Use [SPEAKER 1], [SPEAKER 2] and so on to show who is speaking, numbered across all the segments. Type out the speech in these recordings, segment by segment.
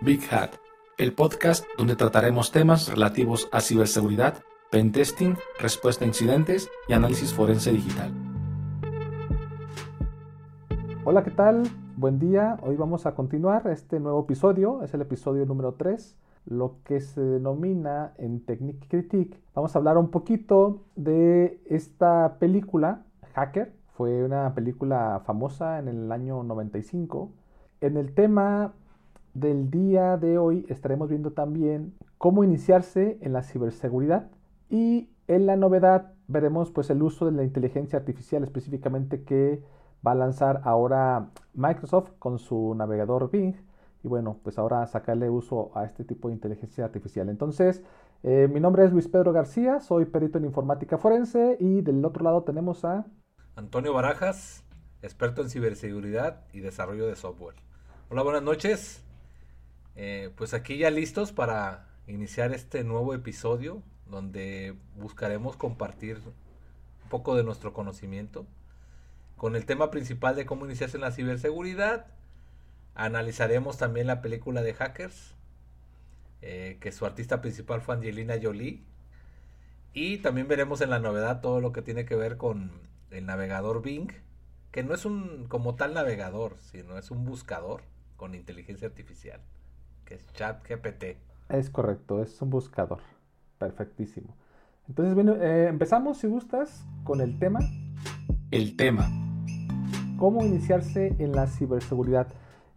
[SPEAKER 1] Big Hat, el podcast donde trataremos temas relativos a ciberseguridad, pentesting, respuesta a incidentes y análisis forense digital.
[SPEAKER 2] Hola, ¿qué tal? Buen día. Hoy vamos a continuar este nuevo episodio. Es el episodio número 3, lo que se denomina en Technique Critique. Vamos a hablar un poquito de esta película, Hacker. Fue una película famosa en el año 95. En el tema del día de hoy estaremos viendo también cómo iniciarse en la ciberseguridad y en la novedad veremos pues el uso de la inteligencia artificial específicamente que va a lanzar ahora Microsoft con su navegador Bing y bueno pues ahora sacarle uso a este tipo de inteligencia artificial. Entonces eh, mi nombre es Luis Pedro García soy perito en informática forense y del otro lado tenemos a
[SPEAKER 3] Antonio Barajas experto en ciberseguridad y desarrollo de software. Hola buenas noches eh, pues aquí ya listos para iniciar este nuevo episodio donde buscaremos compartir un poco de nuestro conocimiento con el tema principal de cómo iniciarse en la ciberseguridad. Analizaremos también la película de Hackers, eh, que su artista principal fue Angelina Jolie. Y también veremos en la novedad todo lo que tiene que ver con el navegador Bing, que no es un como tal navegador, sino es un buscador con inteligencia artificial que es ChatGPT.
[SPEAKER 2] Es correcto, es un buscador. Perfectísimo. Entonces, bueno, eh, empezamos, si gustas, con el tema.
[SPEAKER 1] El tema.
[SPEAKER 2] ¿Cómo iniciarse en la ciberseguridad?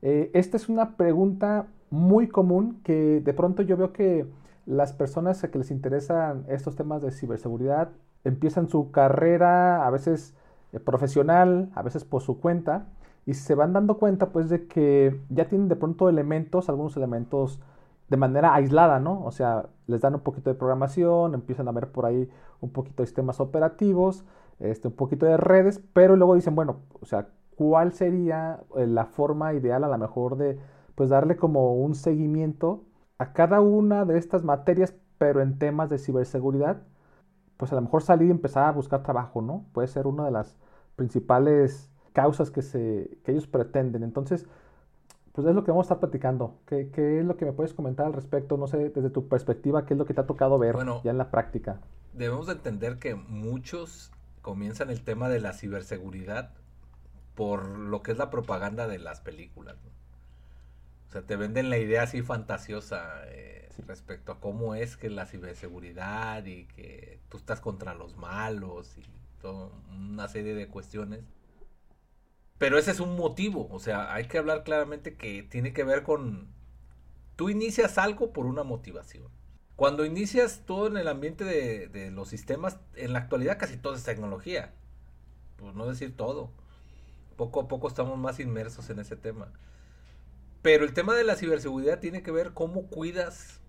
[SPEAKER 2] Eh, esta es una pregunta muy común que de pronto yo veo que las personas a que les interesan estos temas de ciberseguridad empiezan su carrera a veces eh, profesional, a veces por su cuenta, y se van dando cuenta pues de que ya tienen de pronto elementos, algunos elementos de manera aislada, ¿no? O sea, les dan un poquito de programación, empiezan a ver por ahí un poquito de sistemas operativos, este, un poquito de redes, pero luego dicen, bueno, o sea, ¿cuál sería eh, la forma ideal a lo mejor de, pues, darle como un seguimiento a cada una de estas materias, pero en temas de ciberseguridad? Pues a lo mejor salir y empezar a buscar trabajo, ¿no? Puede ser una de las principales causas que, se, que ellos pretenden. Entonces, pues es lo que vamos a estar platicando. ¿Qué, ¿Qué, es lo que me puedes comentar al respecto? No sé, desde tu perspectiva, ¿qué es lo que te ha tocado ver ya en la práctica?
[SPEAKER 3] Debemos de entender que muchos comienzan el tema de la ciberseguridad por lo que es la propaganda de las películas. O sea, te venden la idea así fantasiosa eh, respecto a cómo es que la ciberseguridad y que tú estás contra los malos y toda una serie de cuestiones pero ese es un motivo, o sea, hay que hablar claramente que tiene que ver con... Tú inicias algo por una motivación. Cuando inicias todo en el ambiente de, los sistemas, en la actualidad casi todo es tecnología, por no decir todo. Poco a poco estamos más inmersos en ese tema. Pero el tema de la ciberseguridad tiene que ver cómo cuidas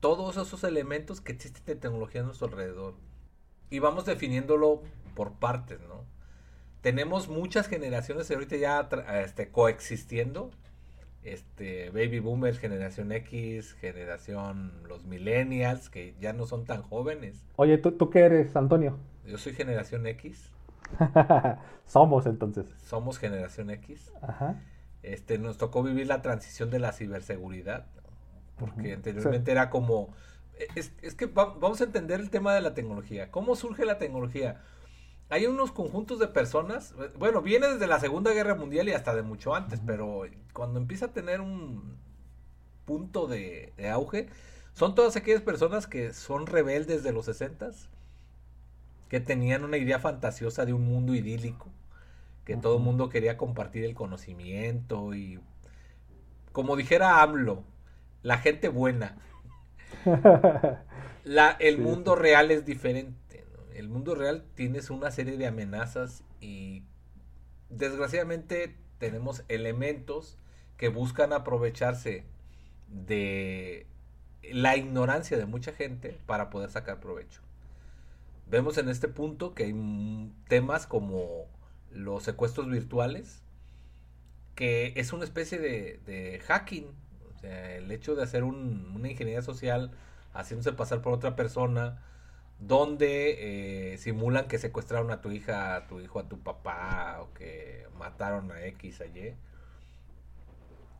[SPEAKER 3] todos esos elementos que existen de tecnología a nuestro alrededor. Y vamos definiéndolo por partes, ¿no? Tenemos muchas generaciones ahorita ya este, coexistiendo. Este, baby boomers, generación X, generación los millennials, que ya no son tan jóvenes.
[SPEAKER 2] Oye, ¿tú, tú qué eres, Antonio?
[SPEAKER 3] Yo soy generación X.
[SPEAKER 2] Somos entonces.
[SPEAKER 3] Somos generación X. Ajá. Este, nos tocó vivir la transición de la ciberseguridad, porque anteriormente era como... Es, es que vamos a entender el tema de la tecnología. ¿Cómo surge la tecnología? Hay unos conjuntos de personas, bueno, viene desde la Segunda Guerra Mundial y hasta de mucho antes, pero cuando empieza a tener un punto de, auge, son todas aquellas personas que son rebeldes de los 60 que tenían una idea fantasiosa de un mundo idílico, que todo el mundo quería compartir el conocimiento y, como dijera AMLO, la gente buena. la, el mundo real es diferente el mundo real tienes una serie de amenazas y desgraciadamente tenemos elementos que buscan aprovecharse de la ignorancia de mucha gente para poder sacar provecho. Vemos en este punto que hay temas como los secuestros virtuales, que es una especie de, hacking. O sea, el hecho de hacer una ingeniería social haciéndose pasar por otra persona, donde eh, simulan que secuestraron a tu hija, a tu hijo, a tu papá, o que mataron a X, a Y.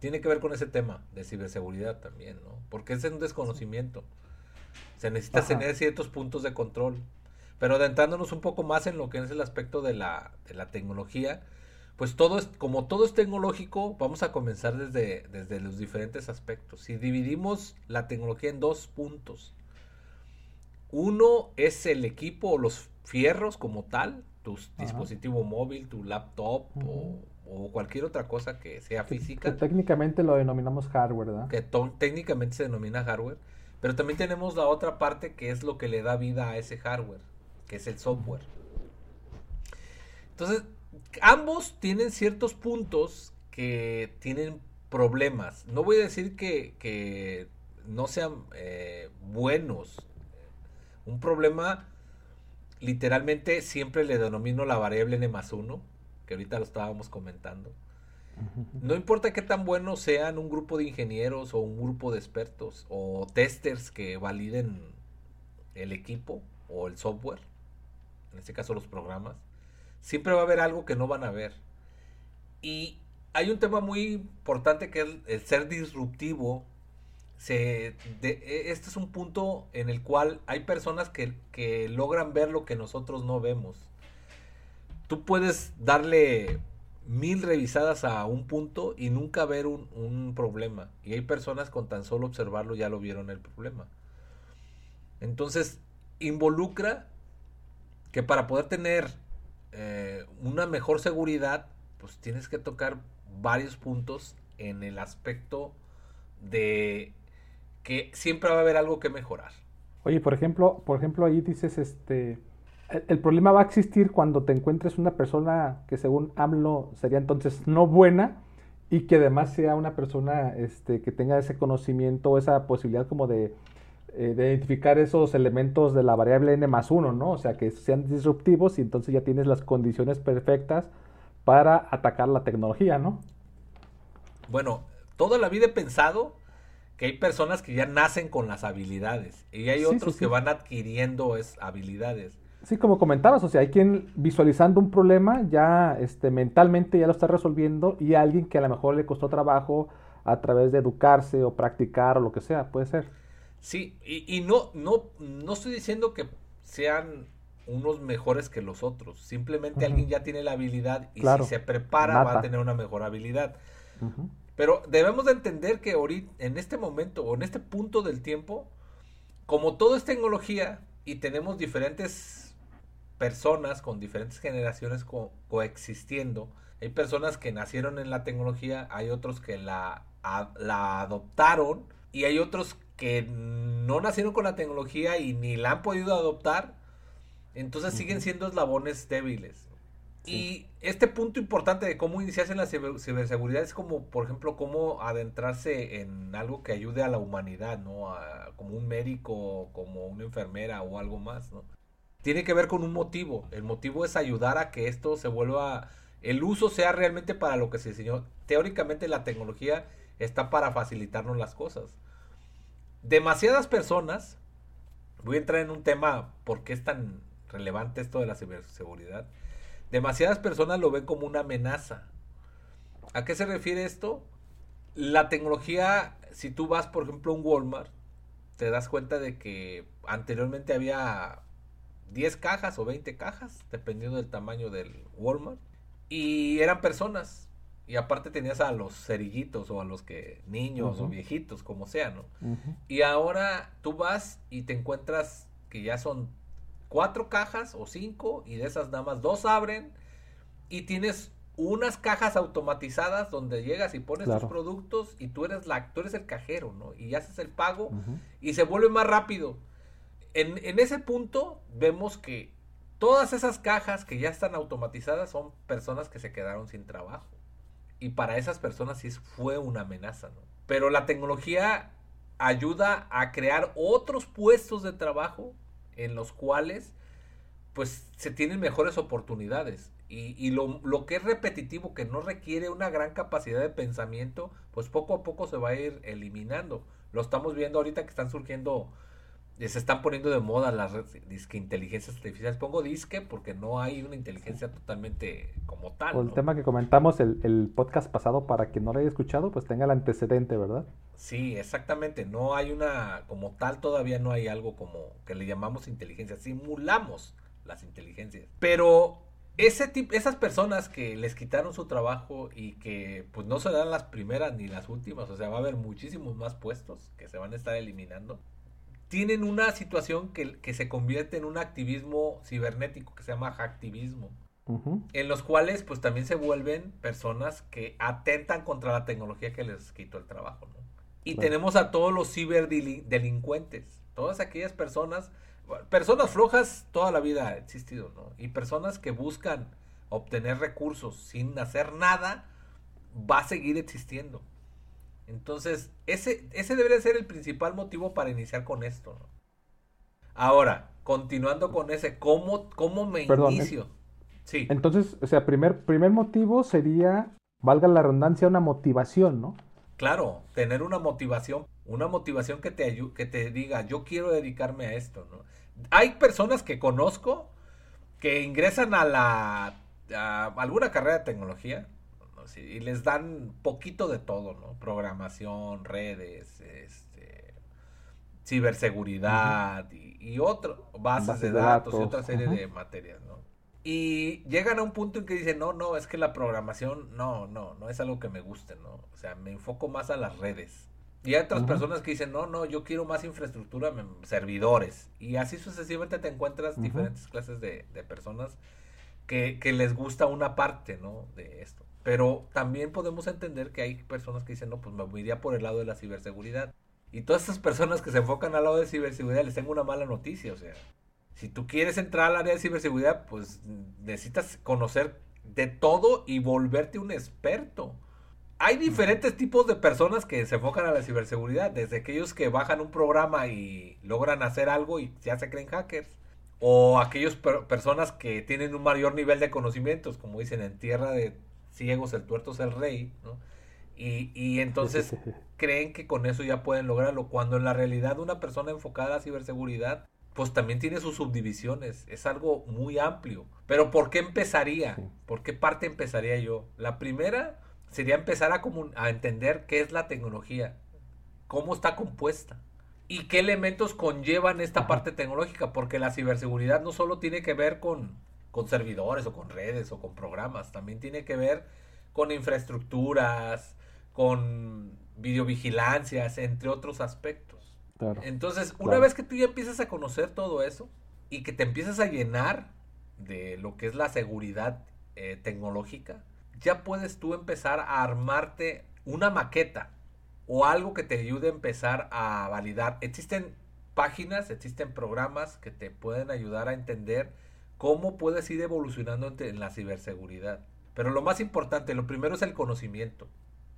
[SPEAKER 3] tiene que ver con ese tema de ciberseguridad también, ¿no? Porque es un desconocimiento. Se necesita tener ciertos puntos de control. Pero adentrándonos un poco más en lo que es el aspecto de la, de la tecnología, pues todo es, como todo es tecnológico, vamos a comenzar desde, desde los diferentes aspectos. Si dividimos la tecnología en dos puntos, uno es el equipo o los fierros como tal, tu dispositivo móvil, tu laptop o, cualquier otra cosa que sea física.
[SPEAKER 2] Que, técnicamente lo denominamos hardware, ¿verdad?
[SPEAKER 3] Que técnicamente se denomina hardware. Pero también tenemos la otra parte que es lo que le da vida a ese hardware, que es el software. Entonces, ambos tienen ciertos puntos que tienen problemas. No voy a decir que, no sean eh, buenos. Un problema, literalmente, siempre le denomino la variable n más 1, que ahorita lo estábamos comentando. No importa qué tan buenos sean un grupo de ingenieros o un grupo de expertos o testers que validen el equipo o el software, en este caso los programas, siempre va a haber algo que no van a ver. Y hay un tema muy importante que es el ser disruptivo. Se, e, este es un punto en el cual hay personas que, que logran ver lo que nosotros no vemos. Tú puedes darle mil revisadas a un punto y nunca ver un, un, problema. Y hay personas con tan solo observarlo ya lo vieron el problema. Entonces, involucra que para poder tener eh, una mejor seguridad, pues tienes que tocar varios puntos en el aspecto de que siempre va a haber algo que mejorar.
[SPEAKER 2] Oye, por ejemplo, por ejemplo ahí dices, este, el, problema va a existir cuando te encuentres una persona que según AMLO sería entonces no buena y que además sea una persona este, que tenga ese conocimiento, esa posibilidad como de eh, de identificar esos elementos de la variable n más 1, ¿no? O sea, que sean disruptivos y entonces ya tienes las condiciones perfectas para atacar la tecnología, ¿no?
[SPEAKER 3] Bueno, toda la vida he pensado que hay personas que ya nacen con las habilidades y hay otros que van adquiriendo esas habilidades.
[SPEAKER 2] Sí, como comentabas, o sea, hay quien visualizando un problema ya este, mentalmente ya lo está resolviendo y alguien que a lo mejor le costó trabajo a través de educarse o practicar o lo que sea, puede ser.
[SPEAKER 3] Sí, y, no, no, no estoy diciendo que sean unos mejores que los otros. Simplemente alguien ya tiene la habilidad y si se prepara va a tener una mejor habilidad. Pero debemos de entender que ahorita, en este momento o en este punto del tiempo, como todo es tecnología y tenemos diferentes personas con diferentes generaciones coexistiendo, hay personas que nacieron en la tecnología, hay otros que la, la adoptaron y hay otros que no nacieron con la tecnología y ni la han podido adoptar, entonces siguen siendo eslabones débiles. Y este punto importante de cómo iniciarse en la ciberseguridad es como, por ejemplo, cómo adentrarse en algo que ayude a la humanidad, ¿no? como un médico, como una enfermera o algo más, ¿no? Tiene que ver con un motivo. El motivo es ayudar a que esto se vuelva, el uso sea realmente para lo que se diseñó. Teóricamente la tecnología está para facilitarnos las cosas demasiadas personas, voy a entrar en un tema por qué es tan relevante esto de la ciberseguridad, demasiadas personas lo ven como una amenaza. ¿A qué se refiere esto? La tecnología, si tú vas por ejemplo a un Walmart, te das cuenta de que anteriormente había 10 cajas o 20 cajas, dependiendo del tamaño del Walmart, y eran personas y aparte tenías a los cerillitos o a los que niños o viejitos, como sea, ¿no? Y ahora tú vas y te encuentras que ya son cuatro cajas o cinco y de esas nada más dos abren y tienes unas cajas automatizadas donde llegas y pones tus productos y tú eres la tú eres el cajero, ¿no? Y haces el pago y se vuelve más rápido. En, en ese punto vemos que todas esas cajas que ya están automatizadas son personas que se quedaron sin trabajo. Y para esas personas sí fue una amenaza, ¿no? Pero la tecnología ayuda a crear otros puestos de trabajo en los cuales pues se tienen mejores oportunidades. Y, lo, lo, que es repetitivo, que no requiere una gran capacidad de pensamiento, pues poco a poco se va a ir eliminando. Lo estamos viendo ahorita que están surgiendo se están poniendo de moda las disque inteligencias artificiales. Pongo disque porque no hay una inteligencia totalmente como tal.
[SPEAKER 2] O el tema que comentamos el, el, podcast pasado, para quien no lo haya escuchado, pues tenga el antecedente, ¿verdad?
[SPEAKER 3] Sí, exactamente. No hay una, como tal, todavía no hay algo como que le llamamos inteligencia. Simulamos las inteligencias. Pero ese tipo, esas personas que les quitaron su trabajo y que pues no serán las primeras ni las últimas, o sea, va a haber muchísimos más puestos que se van a estar eliminando tienen una situación que, que, se convierte en un activismo cibernético que se llama hacktivismo. En los cuales pues también se vuelven personas que atentan contra la tecnología que les quitó el trabajo. ¿no? Y tenemos a todos los ciberdelincuentes, todas aquellas personas, personas flojas toda la vida ha existido, ¿no? Y personas que buscan obtener recursos sin hacer nada, va a seguir existiendo. Entonces, ese, ese debería ser el principal motivo para iniciar con esto. Ahora, continuando con ese, ¿cómo, cómo me inicio?
[SPEAKER 2] Sí. Entonces, o sea, primer, primer motivo sería, valga la redundancia, una motivación, ¿no?
[SPEAKER 3] Claro, tener una motivación, una motivación que te, que te diga, yo quiero dedicarme a esto, ¿no? Hay personas que conozco que ingresan a la a alguna carrera de tecnología y les dan poquito de todo, ¿no? Programación, redes, este, ciberseguridad y, otro, bases, de, datos, y otra serie de materias, ¿no? Y llegan a un punto en que dicen, no, no, es que la programación, no, no, no es algo que me guste, ¿no? O sea, me enfoco más a las redes. Y hay otras personas que dicen, no, no, yo quiero más infraestructura, servidores. Y así sucesivamente te encuentras diferentes clases de, de personas que, que, les gusta una parte, ¿no? De esto. Pero también podemos entender que hay personas que dicen, no, pues me iría por el lado de la ciberseguridad. Y todas estas personas que se enfocan al lado de ciberseguridad, les tengo una mala noticia. O sea, si tú quieres entrar al área de ciberseguridad, pues necesitas conocer de todo y volverte un experto. Hay diferentes tipos de personas que se enfocan a la ciberseguridad, desde aquellos que bajan un programa y logran hacer algo y ya se creen hackers, o aquellos personas que tienen un mayor nivel de conocimientos, como dicen, en tierra de ciegos, el tuerto es el rey, ¿no? Y, y entonces creen que con eso ya pueden lograrlo, cuando en la realidad una persona enfocada a la ciberseguridad, pues también tiene sus subdivisiones, es algo muy amplio. Pero ¿por qué empezaría? ¿Por qué parte empezaría yo? La primera sería empezar a, a entender qué es la tecnología, cómo está compuesta y qué elementos conllevan esta parte tecnológica, porque la ciberseguridad no solo tiene que ver con, con servidores o con redes o con programas. También tiene que ver con infraestructuras, con videovigilancias, entre otros aspectos. Entonces, una vez que tú ya empiezas a conocer todo eso y que te empiezas a llenar de lo que es la seguridad eh, tecnológica, ya puedes tú empezar a armarte una maqueta o algo que te ayude a empezar a validar. Existen páginas, existen programas que te pueden ayudar a entender cómo puedes ir evolucionando en la ciberseguridad. Pero lo más importante, lo primero es el conocimiento,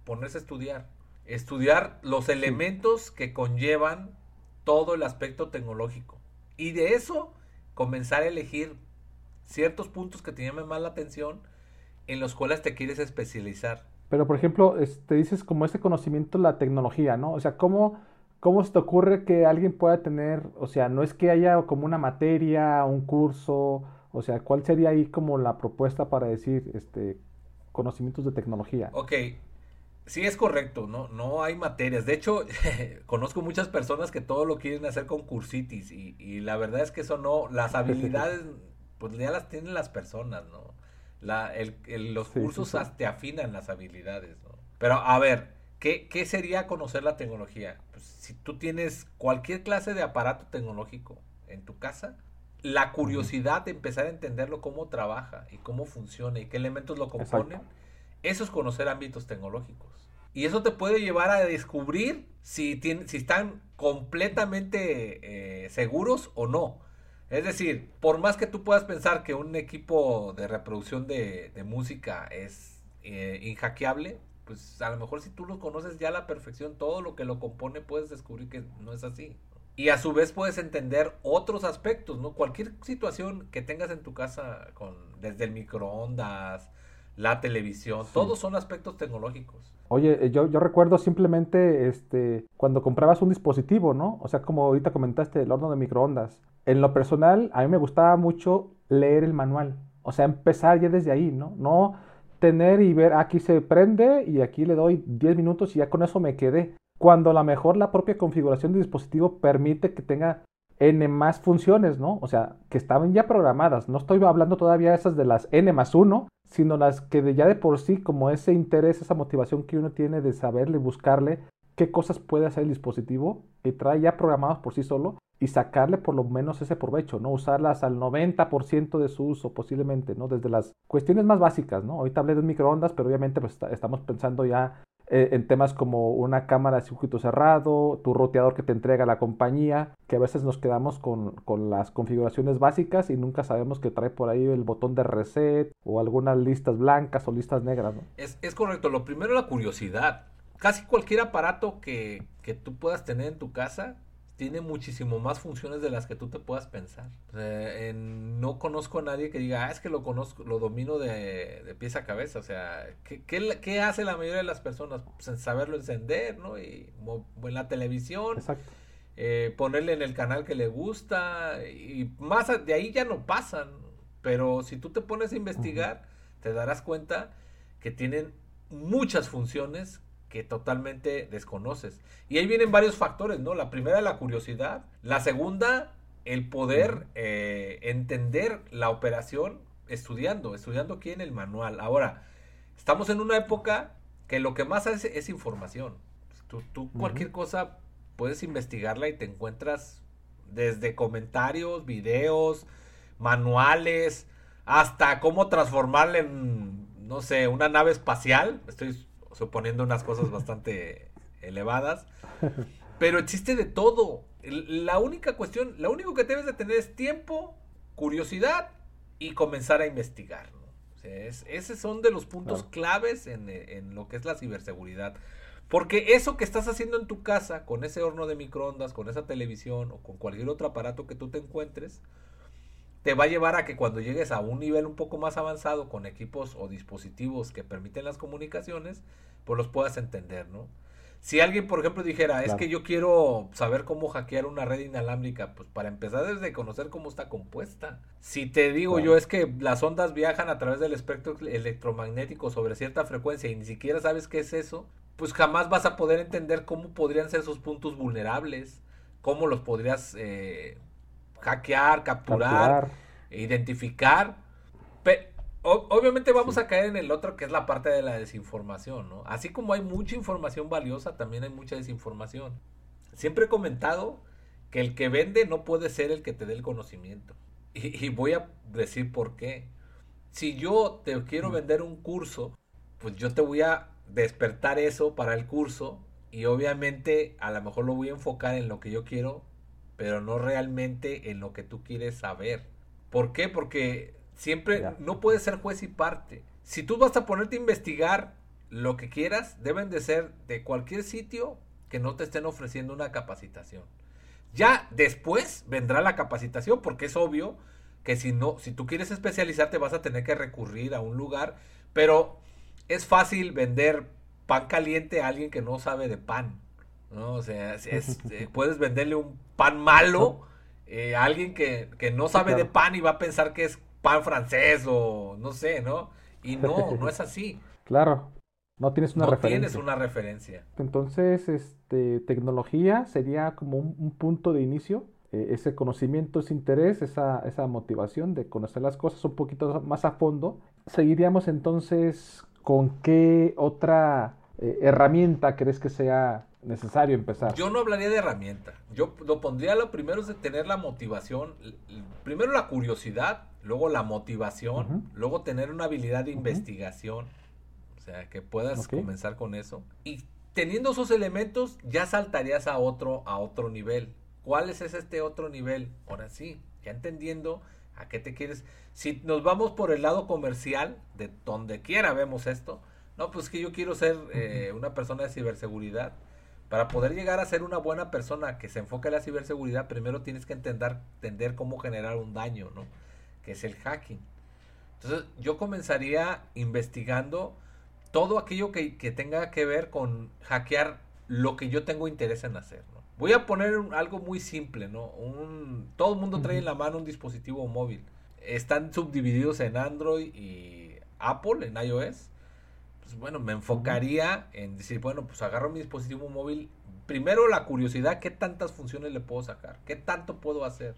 [SPEAKER 3] ponerse a estudiar, estudiar los elementos que conllevan todo el aspecto tecnológico. Y de eso comenzar a elegir ciertos puntos que te llamen más la atención en los cuales te quieres especializar.
[SPEAKER 2] Pero por ejemplo, te dices como este conocimiento la tecnología, ¿no? O sea, ¿cómo, ¿cómo se te ocurre que alguien pueda tener, o sea, no es que haya como una materia, un curso, o sea, ¿cuál sería ahí como la propuesta para decir este conocimientos de tecnología?
[SPEAKER 3] Ok, sí es correcto, no, no hay materias. De hecho, conozco muchas personas que todo lo quieren hacer con cursitis y, y la verdad es que eso no, las habilidades pues ya las tienen las personas, ¿no? La, el, los cursos te afinan las habilidades, ¿no? Pero a ver, ¿qué, ¿qué sería conocer la tecnología? Pues si tú tienes cualquier clase de aparato tecnológico en tu casa, la curiosidad de empezar a entenderlo cómo trabaja y cómo funciona y qué elementos lo componen, eso es conocer ámbitos tecnológicos. Y eso te puede llevar a descubrir si, si están completamente eh, seguros o no. Es decir, por más que tú puedas pensar que un equipo de reproducción de, música es eh, inhackeable, pues a lo mejor si tú lo conoces ya a la perfección, todo lo que lo compone, puedes descubrir que no es así. Y a su vez puedes entender otros aspectos, ¿no? Cualquier situación que tengas en tu casa, con, desde el microondas, la televisión, todos son aspectos tecnológicos.
[SPEAKER 2] Oye, eh, yo, yo recuerdo simplemente este, cuando comprabas un dispositivo, ¿no? O sea, como ahorita comentaste, el horno de microondas. En lo personal, a mí me gustaba mucho leer el manual. O sea, empezar ya desde ahí, ¿no? No tener y ver, aquí se prende y aquí le doy 10 minutos y ya con eso me quedé. Cuando a lo mejor la propia configuración del dispositivo permite que tenga N más funciones, ¿no? O sea, que estaban ya programadas. No estoy hablando todavía esas de las N más 1, sino las que de ya de por sí, como ese interés, esa motivación que uno tiene de saberle, buscarle qué cosas puede hacer el dispositivo, y trae ya programados por sí solo, y sacarle por lo menos ese provecho, ¿no? Usarlas al 90% de su uso posiblemente, ¿no? Desde las cuestiones más básicas, ¿no? Ahorita hablé de un microondas, pero obviamente pues estamos pensando ya eh, en temas como una cámara de circuito cerrado, tu roteador que te entrega la compañía, que a veces nos quedamos con, con, las configuraciones básicas y nunca sabemos que trae por ahí el botón de reset o algunas listas blancas o listas negras, ¿no?
[SPEAKER 3] Es, es correcto, lo primero la curiosidad. Casi cualquier aparato que, que tú puedas tener en tu casa tiene muchísimo más funciones de las que tú te puedas pensar. no conozco a nadie que diga, ah, es que lo conozco, lo domino de, de pies a cabeza. O sea, ¿qué, qué, hace la mayoría de las personas? Pues saberlo encender, ¿no? Y en la televisión, eh, ponerle en el canal que le gusta, y más de ahí ya no pasan. Pero si tú te pones a investigar, te darás cuenta que tienen muchas funciones que totalmente desconoces. Y ahí vienen varios factores, ¿no? La primera, la curiosidad. La segunda, el poder eh, entender la operación estudiando, estudiando aquí en el manual. Ahora, estamos en una época que lo que más hace es información. Tú, cualquier cosa puedes investigarla y te encuentras desde comentarios, videos, manuales, hasta cómo transformarla en, no sé, una nave espacial. Estoy suponiendo unas cosas bastante elevadas. Pero existe de todo. La única cuestión, lo único que debes de tener es tiempo, curiosidad y comenzar a investigar. esos son de los puntos claves en, en, lo que es la ciberseguridad. Porque eso que estás haciendo en tu casa, con ese horno de microondas, con esa televisión o con cualquier otro aparato que tú te encuentres, te va a llevar a que cuando llegues a un nivel un poco más avanzado con equipos o dispositivos que permiten las comunicaciones, pues los puedas entender, ¿no? Si alguien, por ejemplo, dijera, es que yo quiero saber cómo hackear una red inalámbrica, pues para empezar desde conocer cómo está compuesta. Si te digo yo es que las ondas viajan a través del espectro electromagnético sobre cierta frecuencia y ni siquiera sabes qué es eso, pues jamás vas a poder entender cómo podrían ser esos puntos vulnerables, cómo los podrías eh, hackear, capturar, identificar. Pero, obviamente vamos a caer en el otro que es la parte de la desinformación, ¿no? Así como hay mucha información valiosa, también hay mucha desinformación. Siempre he comentado que el que vende no puede ser el que te dé el conocimiento. Y, voy a decir por qué. Si yo te quiero vender un curso, pues yo te voy a despertar eso para el curso y obviamente a lo mejor lo voy a enfocar en lo que yo quiero pero no realmente en lo que tú quieres saber. ¿Por qué? Porque siempre no puedes ser juez y parte. Si tú vas a ponerte a investigar lo que quieras, deben de ser de cualquier sitio que no te estén ofreciendo una capacitación. Ya después vendrá la capacitación, porque es obvio que si no, si tú quieres especializarte, vas a tener que recurrir a un lugar, pero es fácil vender pan caliente a alguien que no sabe de pan. ¿No? O sea, es, eh, puedes venderle un pan malo eh, a alguien que, no sabe de pan y va a pensar que es pan francés o no sé, ¿no? Y no, no es así.
[SPEAKER 2] Claro, no tienes una
[SPEAKER 3] no
[SPEAKER 2] referencia.
[SPEAKER 3] tienes una referencia.
[SPEAKER 2] Entonces, este, tecnología sería como un, punto de inicio. Eh, ese conocimiento, ese interés, esa, esa motivación de conocer las cosas un poquito más a fondo. Seguiríamos entonces con qué otra herramienta crees que sea necesario empezar.
[SPEAKER 3] Yo no hablaría de herramienta. Yo lo pondría lo primero es de tener la motivación, primero la curiosidad, luego la motivación, luego tener una habilidad de investigación, o sea, que puedas comenzar con eso. Y teniendo esos elementos, ya saltarías a otro, a otro nivel. ¿Cuál es este otro nivel? Ahora sí, ya entendiendo a qué te quieres. Si nos vamos por el lado comercial, de donde quiera vemos esto, no, pues que yo quiero ser eh, una persona de ciberseguridad para poder llegar a ser una buena persona que se enfoque en la ciberseguridad, primero tienes que entender, entender cómo generar un daño, ¿no? Que es el hacking. Entonces yo comenzaría investigando todo aquello que, tenga que ver con hackear lo que yo tengo interés en hacer. Voy a poner algo muy simple, ¿no? Un, todo el mundo trae en la mano un dispositivo móvil. Están subdivididos en Android y Apple, en iOS. Pues bueno, me enfocaría en decir, bueno, pues agarro mi dispositivo móvil. Primero la curiosidad, ¿qué tantas funciones le puedo sacar? ¿Qué tanto puedo hacer?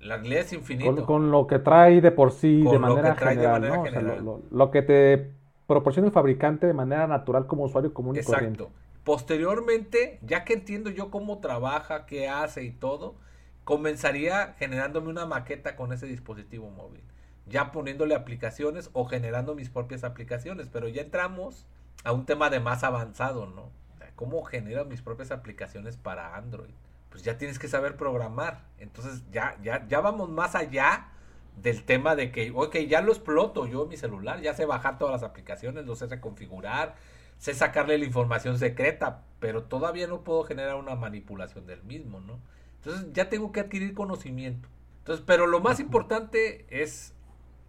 [SPEAKER 3] La realidad es infinito.
[SPEAKER 2] Con, lo que trae de por sí, de manera general. lo, que te proporciona el fabricante de manera natural como usuario común y Exacto.
[SPEAKER 3] Posteriormente, ya que entiendo yo cómo trabaja, qué hace y todo, comenzaría generándome una maqueta con ese dispositivo móvil. Ya poniéndole aplicaciones o generando mis propias aplicaciones. Pero ya entramos a un tema de más avanzado, ¿no? ¿Cómo genero mis propias aplicaciones para Android? Pues ya tienes que saber programar. Entonces ya, ya, ya vamos más allá del tema de que, ok, ya lo exploto yo en mi celular, ya sé bajar todas las aplicaciones, lo sé reconfigurar, sé sacarle la información secreta, pero todavía no puedo generar una manipulación del mismo, ¿no? Entonces ya tengo que adquirir conocimiento. Entonces, pero lo más importante es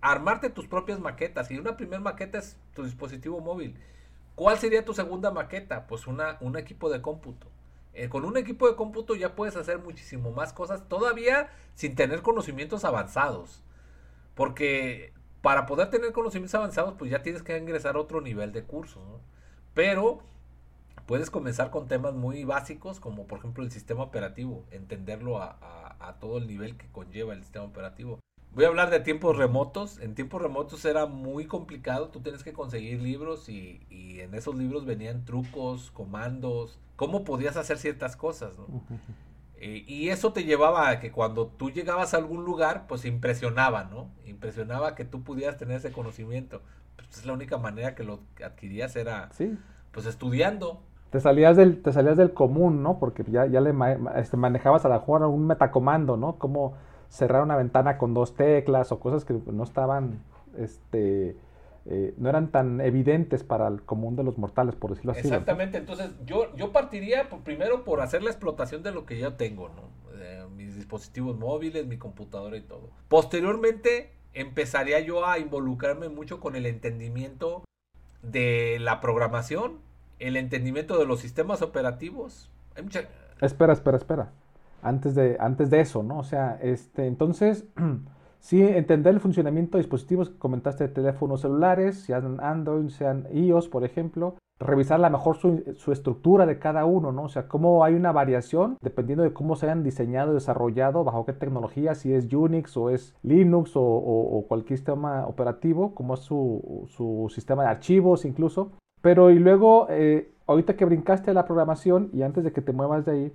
[SPEAKER 3] armarte tus propias maquetas. Y una primera maqueta es tu dispositivo móvil. ¿Cuál sería tu segunda maqueta? Pues una, un equipo de cómputo. Eh, con un equipo de cómputo ya puedes hacer muchísimo más cosas, todavía sin tener conocimientos avanzados. Porque para poder tener conocimientos avanzados, pues ya tienes que ingresar a otro nivel de cursos. Pero puedes comenzar con temas muy básicos, como por ejemplo el sistema operativo, entenderlo a, todo el nivel que conlleva el sistema operativo. Voy a hablar de tiempos remotos. En tiempos remotos era muy complicado. Tú tienes que conseguir libros y, y, en esos libros venían trucos, comandos, cómo podías hacer ciertas cosas. ¿no? Eh, y eso te llevaba a que cuando tú llegabas a algún lugar, pues impresionaba, ¿no? Impresionaba que tú pudieras tener ese conocimiento. Pues es la única manera que lo adquirías era,
[SPEAKER 2] sí.
[SPEAKER 3] pues estudiando.
[SPEAKER 2] Te salías del, te salías del común, ¿no? Porque ya, ya le este, manejabas a la jugada un metacomando, ¿no? Como cerrar una ventana con dos teclas o cosas que no estaban, este, eh, no eran tan evidentes para el común de los mortales, por decirlo así.
[SPEAKER 3] Exactamente, entonces yo, yo partiría primero por hacer la explotación de lo que ya tengo, ¿no? mis dispositivos móviles, mi computadora y todo. Posteriormente empezaría yo a involucrarme mucho con el entendimiento de la programación, el entendimiento de los sistemas operativos.
[SPEAKER 2] Espera, espera, espera. Antes de, antes de eso, ¿no? O sea, este, entonces... Sí, entender el funcionamiento de dispositivos que comentaste teléfonos celulares, sean Android, sean iOS, por ejemplo. Revisar la mejor su, estructura de cada uno, ¿no? O sea, cómo hay una variación dependiendo de cómo se hayan diseñado, desarrollado, bajo qué tecnología, si es Unix o es Linux o, cualquier sistema operativo, como es su, sistema de archivos incluso. Pero y luego, eh, ahorita que brincaste a la programación y antes de que te muevas de ahí,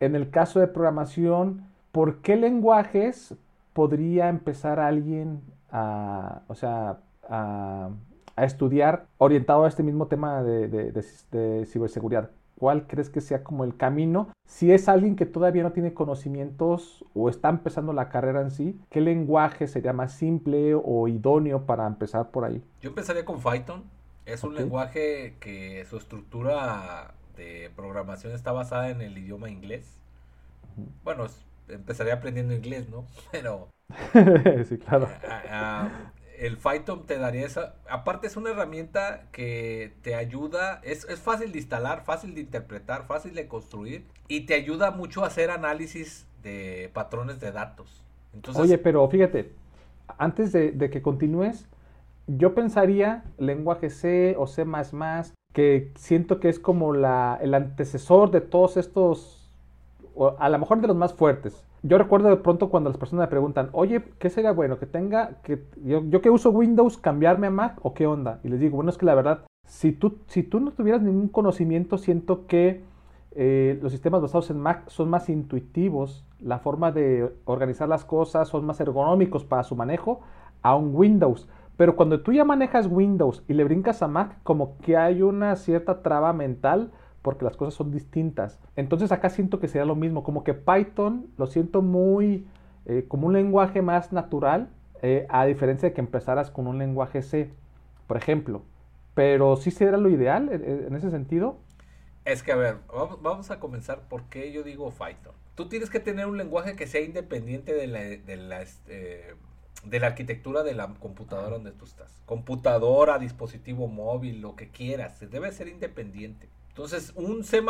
[SPEAKER 2] en el caso de programación, ¿por qué lenguajes podría empezar alguien a, o sea, a, estudiar orientado a este mismo tema de, ciberseguridad? ¿Cuál crees que sea como el camino? Si es alguien que todavía no tiene conocimientos o está empezando la carrera en sí, ¿qué lenguaje sería más simple o idóneo para empezar por ahí?
[SPEAKER 3] Yo empezaría con Python. Es un lenguaje que su estructura programación está basada en el idioma inglés. Bueno, es empezaría aprendiendo inglés, ¿no? Pero...
[SPEAKER 2] sí, claro.
[SPEAKER 3] El Python te daría esa... Aparte es una herramienta que te ayuda, es, fácil de instalar, fácil de interpretar, fácil de construir y te ayuda mucho a hacer análisis de patrones de datos.
[SPEAKER 2] Entonces, Oye, pero fíjate, antes de, de que continúes, yo pensaría lenguaje C o C++, que siento que es como la, el antecesor de todos estos a lo mejor de los más fuertes. Yo recuerdo de pronto cuando las personas me preguntan, oye, ¿qué sería bueno? Que tenga, que yo, que uso Windows, cambiarme a Mac o qué onda? Y les digo, bueno, es que la verdad, si tú, si tú no tuvieras ningún conocimiento, siento que eh, los sistemas basados en Mac son más intuitivos, la forma de organizar las cosas son más ergonómicos para su manejo a un Windows. Pero cuando tú ya manejas Windows y le brincas a Mac, como que hay una cierta traba mental porque las cosas son distintas. Entonces acá siento que sería lo mismo, como que Python lo siento muy eh, como un lenguaje más natural, eh, a diferencia de que empezaras con un lenguaje C, por ejemplo. Pero sí sería lo ideal en, ese sentido.
[SPEAKER 3] Es que, a ver, vamos, a comenzar por qué yo digo Python. Tú tienes que tener un lenguaje que sea independiente de la, de la, este, de la arquitectura de la computadora donde tú estás. Computadora, dispositivo móvil, lo que quieras, debe ser independiente. Entonces, un C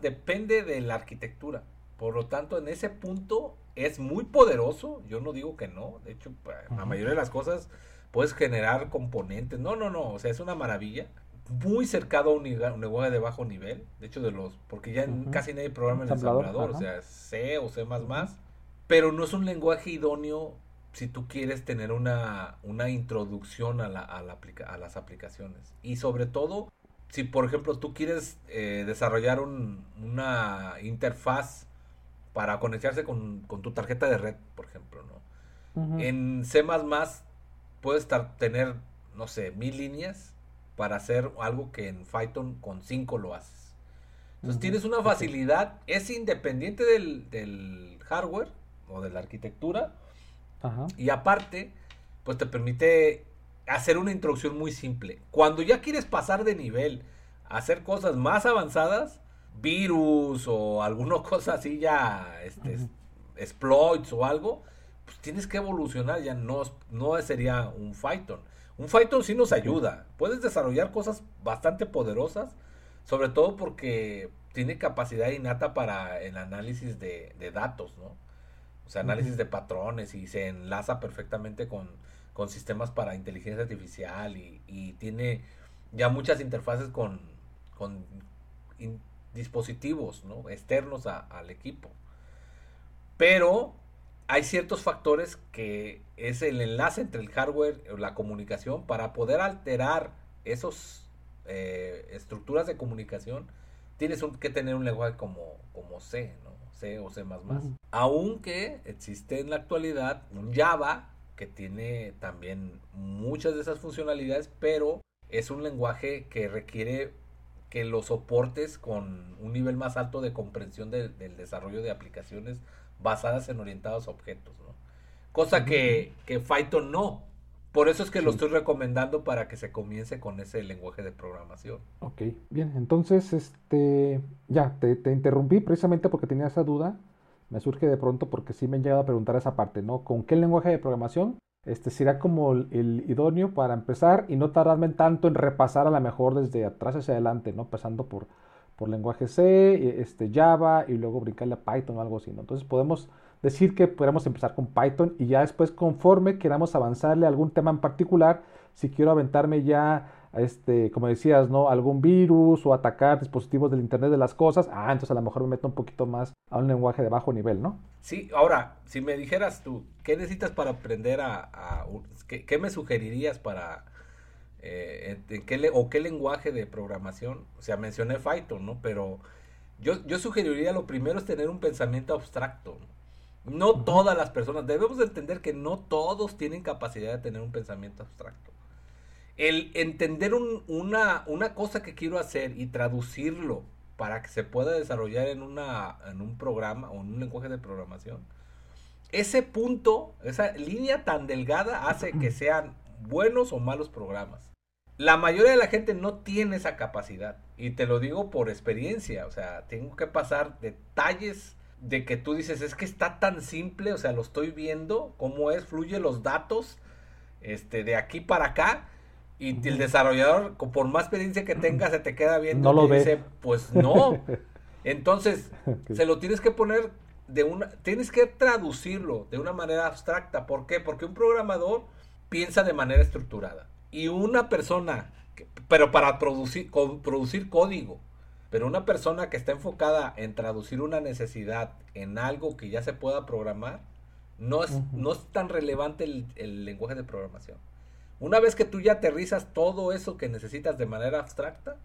[SPEAKER 3] depende de la arquitectura. Por lo tanto, en ese punto es muy poderoso. Yo no digo que no. De hecho, la mayoría de las cosas puedes generar componentes. No, no, no. O sea, es una maravilla. Muy cercado a un, lenguaje de bajo nivel. De hecho, de los. Porque ya casi nadie programa en ensamblador. O sea, C o C. Pero no es un lenguaje idóneo si tú quieres tener una, una introducción a, la, a, la a las aplicaciones. Y sobre todo si por ejemplo tú quieres eh, desarrollar una interfaz para conectarse con, tu tarjeta de red, por ejemplo, ¿no? En C++ puedes tener, no sé, mil líneas para hacer algo que en Python con cinco lo haces. Entonces tienes una facilidad, es independiente del, hardware o de la arquitectura. Y aparte, pues te permite hacer una introducción muy simple. Cuando ya quieres pasar de nivel a hacer cosas más avanzadas, virus o alguna cosa así ya, este, exploits o algo, pues tienes que evolucionar, ya no, no sería un Python. Un Python sí nos ayuda, puedes desarrollar cosas bastante poderosas, sobre todo porque tiene capacidad innata para el análisis de, datos, ¿no? Sea, análisis de patrones y se enlaza perfectamente con, con sistemas para inteligencia artificial y, tiene ya muchas interfaces con, con dispositivos ¿no? externos al equipo. Pero hay ciertos factores que es el enlace entre el hardware o la comunicación para poder alterar esas eh, estructuras de comunicación. Tienes que tener un lenguaje como, como C, ¿no? C o C++. Aunque existe en la actualidad un Java que tiene también muchas de esas funcionalidades, pero es un lenguaje que requiere que los soportes con un nivel más alto de comprensión del desarrollo de aplicaciones basadas en orientados a objetos, ¿no? Cosa que, que Python no. Por eso es que lo estoy recomendando para que se comience con ese lenguaje de programación.
[SPEAKER 2] Ok, bien, entonces, este, ya, te, te interrumpí precisamente porque tenía esa duda me surge de pronto porque sí me han llegado a preguntar esa parte, ¿no? ¿Con qué lenguaje de programación? Este será como el, idóneo para empezar y no tardarme tanto en repasar a lo mejor desde atrás hacia adelante, ¿no? Pasando por, por lenguaje C, este Java y luego brincarle a Python o algo así, ¿no? Entonces podemos decir que podemos empezar con Python y ya después conforme queramos avanzarle a algún tema en particular, si quiero aventarme ya este, como decías, ¿no? Algún virus o atacar dispositivos del Internet de las cosas, ah, entonces a lo mejor me meto un poquito más a un lenguaje de bajo nivel, ¿no?
[SPEAKER 3] Sí, ahora, si me dijeras tú, ¿qué necesitas para aprender a... ¿qué, me sugerirías para... Eh, qué o qué lenguaje de programación? O sea, mencioné Python, ¿no? Pero yo, yo sugeriría lo primero es tener un pensamiento abstracto. No todas las personas, debemos entender que no todos tienen capacidad de tener un pensamiento abstracto. El entender una, una cosa que quiero hacer y traducirlo para que se pueda desarrollar en, una, en un programa o en un lenguaje de programación, ese punto, esa línea tan delgada hace que sean buenos o malos programas. La mayoría de la gente no tiene esa capacidad y te lo digo por experiencia, o sea, tengo que pasar detalles de que tú dices, es que está tan simple, o sea, lo estoy viendo, cómo es, fluye los datos, este, de aquí para acá, y el desarrollador, por más experiencia que tenga, se te queda viendo
[SPEAKER 2] no
[SPEAKER 3] y dice, pues no. Entonces, se lo tienes que poner de una, tienes que traducirlo de una manera abstracta. ¿Por qué? Porque un programador piensa de manera estructurada. Y una persona, pero para producir, producir código, pero una persona que está enfocada en traducir una necesidad en algo que ya se pueda programar, no es, no es tan relevante el lenguaje de programación. Una vez que tú ya aterrizas todo eso que necesitas de manera abstracta,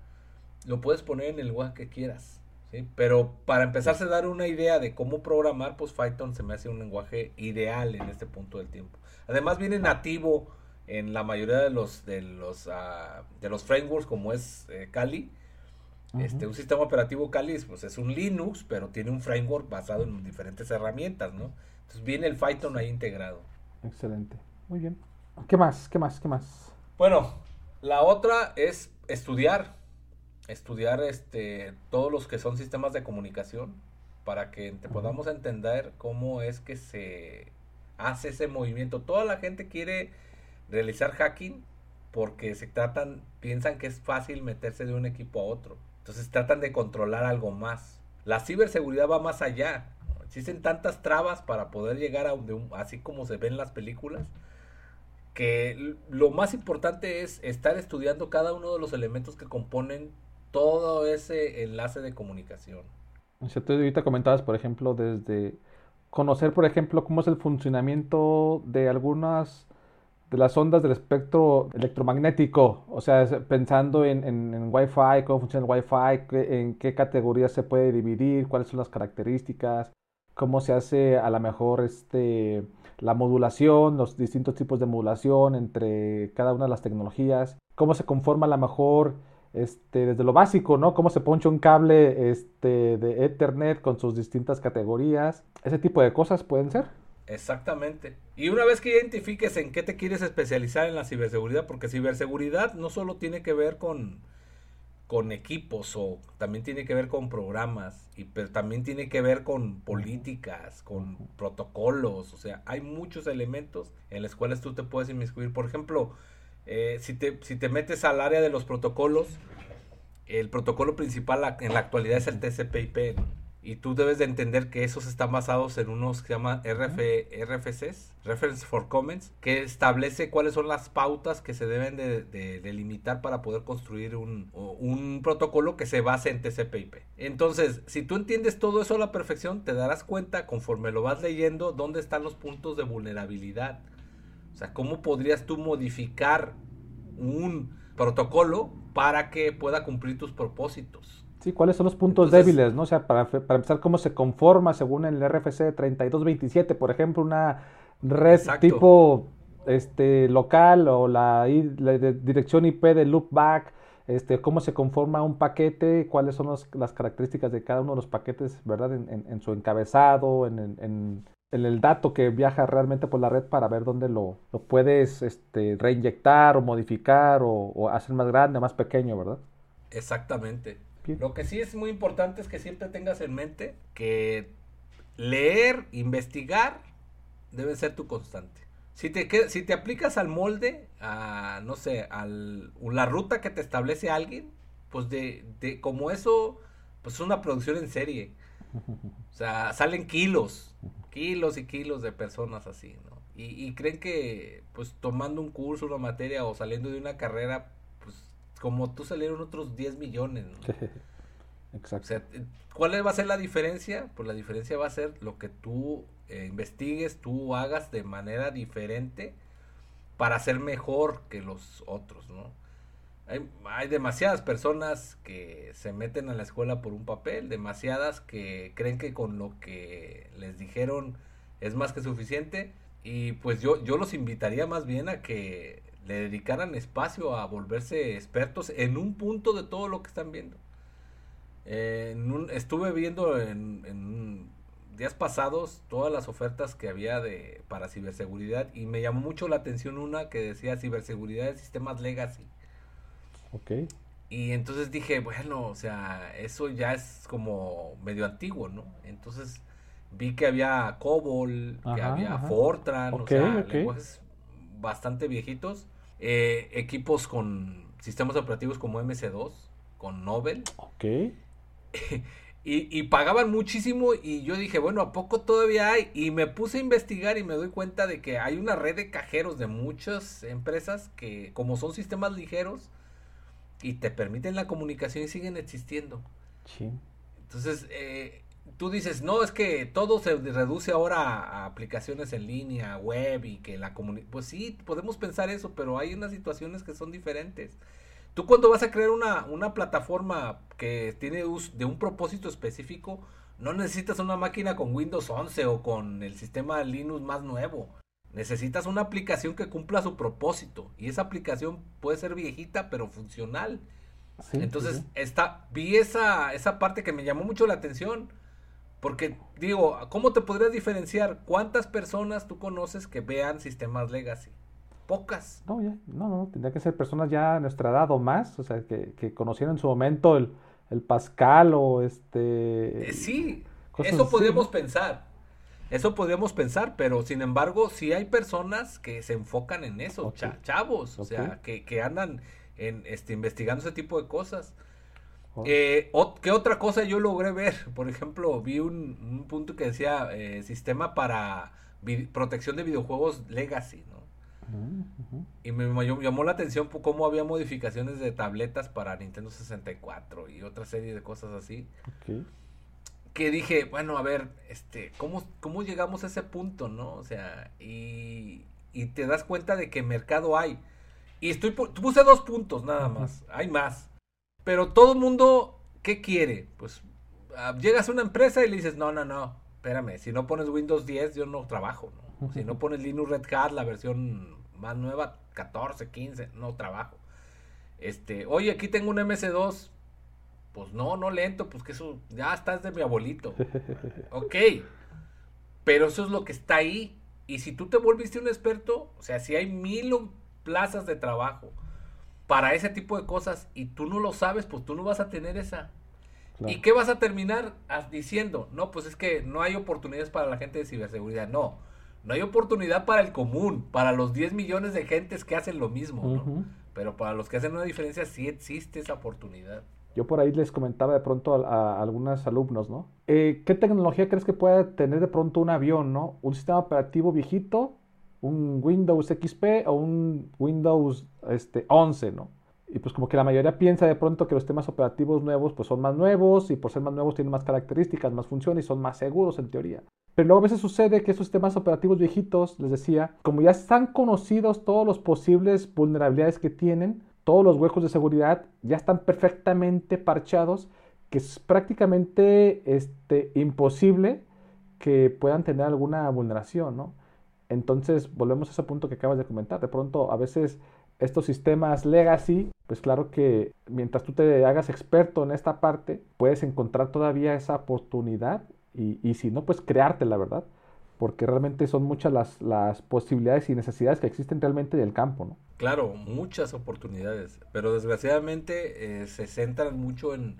[SPEAKER 3] lo puedes poner en el lenguaje que quieras. ¿sí? Pero para empezarse a dar una idea de cómo programar, pues Python se me hace un lenguaje ideal en este punto del tiempo. Además viene nativo en la mayoría de los de los uh, de los frameworks como es eh, Kali. Este, un sistema operativo Kali pues es un Linux, pero tiene un framework basado en diferentes herramientas, ¿no? Entonces viene el Python ahí integrado.
[SPEAKER 2] Excelente. Muy bien. ¿Qué más? ¿Qué más? ¿Qué más?
[SPEAKER 3] Bueno, la otra es estudiar. Estudiar este, todos los que son sistemas de comunicación para que te podamos entender cómo es que se hace ese movimiento. Toda la gente quiere realizar hacking porque se tratan, piensan que es fácil meterse de un equipo a otro. Entonces tratan de controlar algo más. La ciberseguridad va más allá. Existen tantas trabas para poder llegar a un, así como se ven las películas, que lo más importante es estar estudiando cada uno de los elementos que componen todo ese enlace de comunicación.
[SPEAKER 2] Ahorita comentabas, por ejemplo, desde conocer, por ejemplo, cómo es el funcionamiento de algunas de las ondas del espectro electromagnético, o sea, pensando en, en, Wi-Fi, cómo funciona el Wi-Fi, en qué categorías se puede dividir, cuáles son las características, cómo se hace a lo mejor este, la modulación, los distintos tipos de modulación entre cada una de las tecnologías, cómo se conforma a lo mejor este, desde lo básico, ¿no? Cómo se poncha un cable este, de Ethernet con sus distintas categorías. Ese tipo de cosas pueden ser.
[SPEAKER 3] Exactamente. Y una vez que identifiques en qué te quieres especializar en la ciberseguridad, porque ciberseguridad no solo tiene que ver con, con equipos o también tiene que ver con programas, y, pero también tiene que ver con políticas, con protocolos, o sea, hay muchos elementos en los cuales tú te puedes inmiscuir. Por ejemplo, eh, si, te, si te metes al área de los protocolos, el protocolo principal en la actualidad es el TCP/IP. Y tú debes de entender que esos están basados en unos que se llaman RF, RFCs, Reference for Comments, que establece cuáles son las pautas que se deben de, delimitar para poder construir un, un, protocolo que se base en TCP/IP. Entonces, si tú entiendes todo eso a la perfección, te darás cuenta conforme lo vas leyendo dónde están los puntos de vulnerabilidad o sea, ¿cómo podrías tú modificar un protocolo para que pueda cumplir tus propósitos?
[SPEAKER 2] Sí, ¿cuáles son los puntos débiles? ¿no? O sea, para, empezar, ¿cómo se conforma según el RFC 3227, por ejemplo, una red tipo este, local o la, dirección IP de loopback? Este, cómo se conforma un paquete, cuáles son las características de cada uno de los paquetes, ¿verdad? En, su encabezado, en, el dato que viaja realmente por la red para ver dónde lo, puedes este, reinyectar o modificar o, hacer más grande o más pequeño, ¿verdad?
[SPEAKER 3] Exactamente. Lo que sí es muy importante es que siempre tengas en mente que leer, investigar, debe ser tu constante. Si te, si te aplicas al molde, a, no sé, a la ruta que te establece alguien, pues de, como eso, pues es una producción en serie. O sea, salen kilos, kilos y kilos de personas así, ¿no? Y, creen que, pues, tomando un curso, una materia o saliendo de una carrera, como tú salieron otros 10 millones, ¿no? Exacto. O sea, ¿cuál va a ser la diferencia? Pues la diferencia va a ser lo que tú eh, investigues, tú hagas de manera diferente para ser mejor que los otros, ¿no? hay, demasiadas personas que se meten a la escuela por un papel, demasiadas que creen que con lo que les dijeron es más que suficiente y pues yo, yo los invitaría más bien a que le dedicaran espacio a volverse expertos en un punto de todo lo que están viendo. estuve viendo en, días pasados todas las ofertas que había de para ciberseguridad y me llamó mucho la atención una que decía ciberseguridad de sistemas legacy.
[SPEAKER 2] Ok.
[SPEAKER 3] Y entonces dije, bueno, o sea, eso ya es como medio antiguo, ¿no? Entonces vi que había COBOL, que había Fortran, o sea, lenguajes bastante viejitos. Eh, equipos con sistemas operativos como MC2, con Nobel.
[SPEAKER 2] Ok.
[SPEAKER 3] y, y, pagaban muchísimo y yo dije, bueno, ¿a poco todavía hay? Y me puse a investigar y me doy cuenta de que hay una red de cajeros de muchas empresas que como son sistemas ligeros, y te permiten la comunicación y siguen existiendo.
[SPEAKER 2] Sí.
[SPEAKER 3] Entonces, eh, tú dices, no, es que todo se reduce ahora a aplicaciones en línea, web y que la comunicación... Pues sí, podemos pensar eso, pero hay unas situaciones que son diferentes. Tú cuando vas a crear una, una plataforma que tiene de un propósito específico, no necesitas una máquina con Windows 11 o con el sistema Linux más nuevo. Necesitas una aplicación que cumpla su propósito. Y esa aplicación puede ser viejita, pero funcional. Entonces, vi esa, esa parte que me llamó mucho la atención. Porque digo, ¿cómo te podrías diferenciar? ¿Cuántas personas tú conoces que vean sistemas legacy? Pocas.
[SPEAKER 2] No, ya, no, no, tendría que ser personas ya a nuestra edad o más, o sea, que, que conocieran en su momento el, el Pascal o este...
[SPEAKER 3] Eh, sí, eso podríamos pensar. Eso podríamos pensar, pero sin embargo, sí hay personas que se enfocan en eso, chavos, o sea, que, andan en, este, investigando ese tipo de cosas. Eh, ¿Qué otra cosa yo logré ver? Por ejemplo, vi un, punto que decía eh, sistema para protección de videojuegos Legacy, ¿no? Y me, llamó la atención cómo había modificaciones de tabletas para Nintendo 64 y otra serie de cosas así. Que dije, bueno, a ver, este, ¿cómo, ¿cómo llegamos a ese punto, no? O sea, y, te das cuenta de que mercado hay. Y estoy puse dos puntos nada más, hay más. Pero todo el mundo, ¿qué quiere? Pues ah, llegas a una empresa y le dices, no, no, no, espérame, si no pones Windows 10 yo no trabajo, ¿no? Si no pones Linux Red Hat, la versión más nueva, 14, 15, no trabajo. Este, oye, aquí tengo un MS2. Pues no, no lento, pues que eso ya estás de mi abuelito. ok, pero eso es lo que está ahí. Y si tú te volviste un experto, o sea, si hay mil plazas de trabajo para ese tipo de cosas y tú no lo sabes, pues tú no vas a tener esa. ¿Y qué vas a terminar diciendo? No, pues es que no hay oportunidades para la gente de ciberseguridad. No, no hay oportunidad para el común, para los 10 millones de gentes que hacen lo mismo, ¿no? Pero para los que hacen una diferencia sí existe esa oportunidad.
[SPEAKER 2] Yo por ahí les comentaba de pronto a, algunos alumnos, ¿no? Eh, ¿Qué tecnología crees que puede tener de pronto un avión, ¿no? ¿Un sistema operativo viejito un Windows XP o un Windows este, 11, ¿no? Y pues como que la mayoría piensa de pronto que los sistemas operativos nuevos pues son más nuevos y por ser más nuevos tienen más características, más funciones y son más seguros en teoría. Pero luego a veces sucede que esos sistemas operativos viejitos, les decía, como ya están conocidos todos los posibles vulnerabilidades que tienen, todos los huecos de seguridad ya están perfectamente parchados, que es prácticamente este, imposible que puedan tener alguna vulneración, ¿no? Entonces, volvemos a ese punto que acabas de comentar. De pronto, a veces estos sistemas legacy, pues claro que mientras tú te hagas experto en esta parte, puedes encontrar todavía esa oportunidad y, si no, pues crearte la verdad, porque realmente son muchas las, las, posibilidades y necesidades que existen realmente del campo, ¿no?
[SPEAKER 3] Claro, muchas oportunidades, pero desgraciadamente eh, se centran mucho en...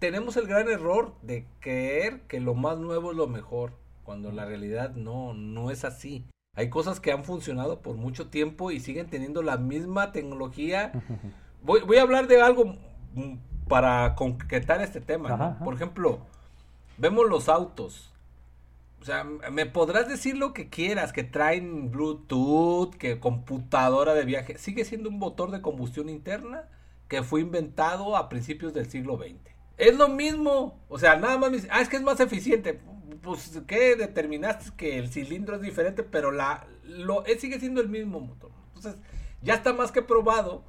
[SPEAKER 3] Tenemos el gran error de creer que lo más nuevo es lo mejor cuando la realidad no, no es así. Hay cosas que han funcionado por mucho tiempo y siguen teniendo la misma tecnología. Voy, voy a hablar de algo para concretar este tema. Por ejemplo, vemos los autos. O sea, me podrás decir lo que quieras, que traen Bluetooth, que computadora de viaje. Sigue siendo un motor de combustión interna que fue inventado a principios del siglo XX. Es lo mismo. O sea, nada más me dice, ah, es que es más eficiente pues, ¿qué determinaste? Que el cilindro es diferente, pero la, lo, sigue siendo el mismo motor. Entonces, ya está más que probado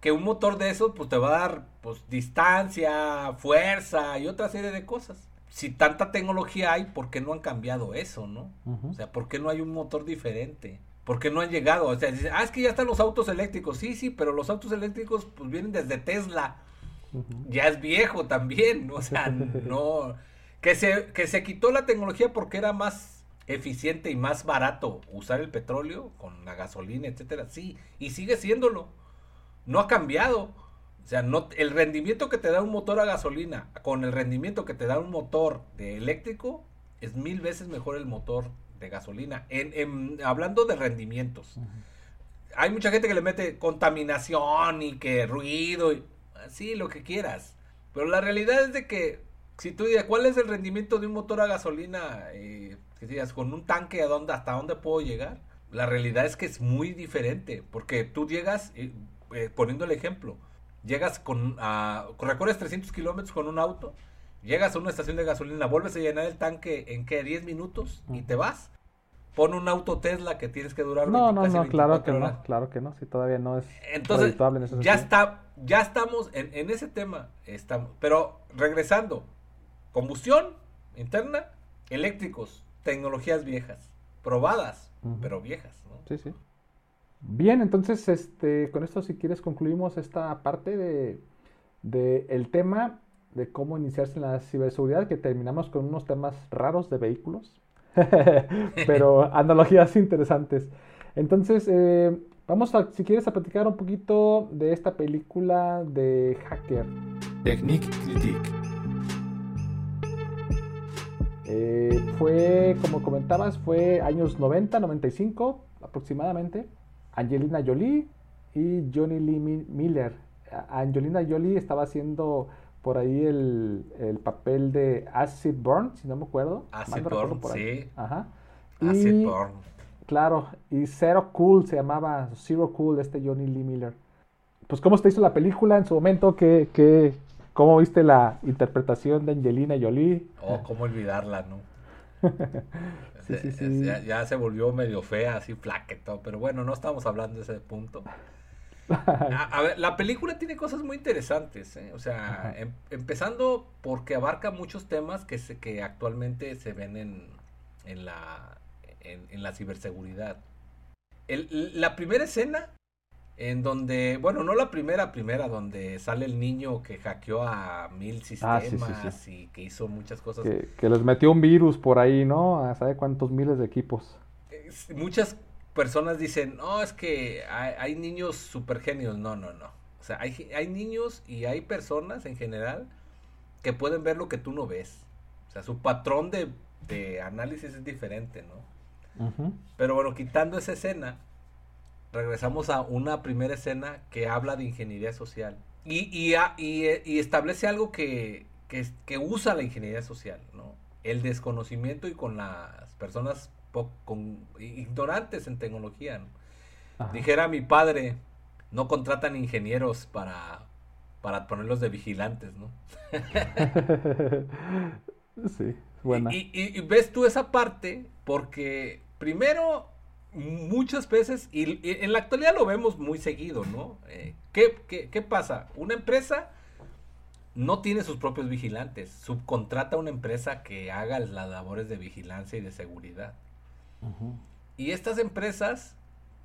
[SPEAKER 3] que un motor de eso, pues te va a dar, pues, distancia, fuerza y otra serie de cosas. Si tanta tecnología hay, ¿por qué no han cambiado eso, no? O sea, ¿por qué no hay un motor diferente? ¿Por qué no han llegado? O sea, dicen, ah, es que ya están los autos eléctricos. Sí, sí, pero los autos eléctricos, pues, vienen desde Tesla. Ya es viejo también, o sea, no que se, que se quitó la tecnología porque era más eficiente y más barato usar el petróleo con la gasolina, etcétera. Sí, y sigue siéndolo. No ha cambiado. O sea, no, el rendimiento que te da un motor a gasolina con el rendimiento que te da un motor de eléctrico es mil veces mejor el motor de gasolina. En, hablando de rendimientos. Hay mucha gente que le mete contaminación y que ruido y sí, lo que quieras. Pero la realidad es de que si tú dices, ¿cuál es el rendimiento de un motor a gasolina? Eh, que digas, con un tanque, ¿a dónde, ¿hasta dónde puedo llegar? La realidad es que es muy diferente, porque tú llegas, eh, eh, poniendo el ejemplo, llegas con, a, recorres 300 kilómetros con un auto, llegas a una estación de gasolina, vuelves a llenar el tanque en que 10 minutos y te vas. Pon un auto Tesla que tienes que durar
[SPEAKER 2] No, no, no, claro que no, claro que no, si todavía no es
[SPEAKER 3] Entonces, ya está, ya estamos en, en ese tema, estamos, pero regresando, Combustión interna, eléctricos, tecnologías viejas, probadas, pero viejas.
[SPEAKER 2] Sí, sí. Bien, entonces, este, con esto si quieres concluimos esta parte de, de, el tema de cómo iniciarse en la ciberseguridad, que terminamos con unos temas raros de vehículos, pero analogías interesantes. Entonces, eh, vamos a, si quieres, a platicar un poquito de esta película de Hacker.
[SPEAKER 1] Technique Critique.
[SPEAKER 2] Eh, fue, como comentabas, fue años 90, 95 aproximadamente. Angelina Jolie y Johnny Lee Miller. Angelina Jolie estaba haciendo por ahí el, papel de Acid Burn, si no me acuerdo.
[SPEAKER 3] Acid Burn, sí.
[SPEAKER 2] Ajá.
[SPEAKER 3] Acid Burn.
[SPEAKER 2] Claro, y Zero Cool se llamaba, Zero Cool, este Johnny Lee Miller. Pues, ¿cómo te hizo la película en su momento? ¿Qué, qué, ¿Cómo viste la interpretación de Angelina Jolie?
[SPEAKER 3] Oh, cómo olvidarla, ¿no? sí, sí, sí. Ya, se volvió medio fea, así todo, pero bueno, no estamos hablando de ese punto. A, ver, la película tiene cosas muy interesantes, ¿eh? o sea, em, empezando porque abarca muchos temas que, se, que actualmente se ven en, en, la, en, la ciberseguridad. la primera escena en donde, bueno, no la primera, primera, donde sale el niño que hackeó a mil ah, sistemas y que hizo muchas cosas.
[SPEAKER 2] Que, les metió un virus por ahí, ¿no? A sabe cuántos miles de equipos.
[SPEAKER 3] muchas personas dicen, no, es que hay, niños super genios. No, no, no. O sea, hay, hay niños y hay personas en general que pueden ver lo que tú no ves. O sea, su patrón de, de análisis es diferente, ¿no? Pero bueno, quitando esa escena, regresamos a una primera escena que habla de ingeniería social y, y, y, establece algo que, que, usa la ingeniería social, ¿no? El desconocimiento y con las personas con, ignorantes en tecnología. Dijera mi padre, no contratan ingenieros para, para ponerlos de vigilantes, ¿no?
[SPEAKER 2] sí, buena.
[SPEAKER 3] Y, y, ves tú esa parte porque primero muchas veces, y, en la actualidad lo vemos muy seguido, ¿no? Eh, ¿qué, pasa? Una empresa no tiene sus propios vigilantes, subcontrata a una empresa que haga las labores de vigilancia y de seguridad. Y estas empresas,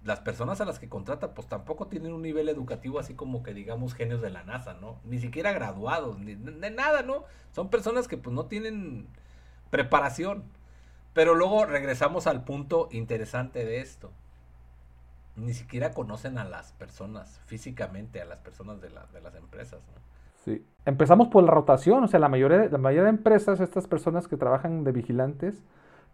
[SPEAKER 3] las personas a las que contrata, pues tampoco tienen un nivel educativo así como que digamos genios de la NASA, ¿no? Ni siquiera graduados, ni de nada, ¿no? Son personas que pues no tienen preparación. Pero luego regresamos al punto interesante de esto. Ni siquiera conocen a las personas físicamente, a las personas de, de las empresas.
[SPEAKER 2] Sí. Empezamos por la rotación, o sea, la mayoría, la mayoría de empresas, estas personas que trabajan de vigilantes,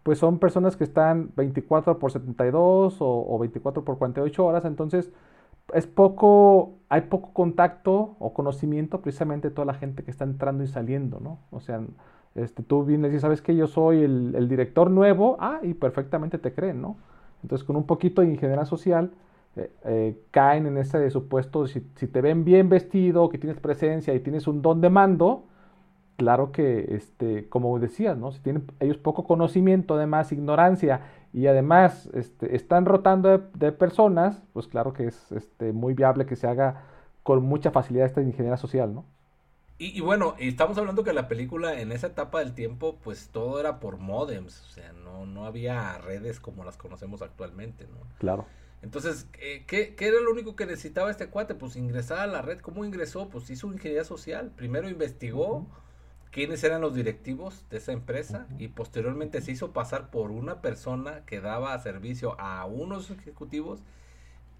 [SPEAKER 2] pues son personas que están 24 por 72 o, o 24 por 48 horas, entonces es poco, hay poco contacto o conocimiento precisamente de toda la gente que está entrando y saliendo, ¿no? O sea, este, tú vienes y sabes que yo soy el, director nuevo, ah, y perfectamente te creen, ¿no? Entonces, con un poquito de ingeniería social, eh, eh, caen en ese supuesto, si, te ven bien vestido, que tienes presencia y tienes un don de mando, claro que, este, como decías, ¿no? Si tienen ellos poco conocimiento, además ignorancia, y además este, están rotando de, de, personas, pues claro que es este, muy viable que se haga con mucha facilidad esta ingeniería social, ¿no?
[SPEAKER 3] Y, bueno, estamos hablando que la película en esa etapa del tiempo, pues todo era por modems, o sea, no, no había redes como las conocemos actualmente, ¿no?
[SPEAKER 2] Claro.
[SPEAKER 3] Entonces, eh, ¿qué, ¿qué, era lo único que necesitaba este cuate? Pues ingresar a la red. ¿Cómo ingresó? Pues hizo ingeniería social. Primero investigó quiénes eran los directivos de esa empresa y posteriormente se hizo pasar por una persona que daba servicio a unos ejecutivos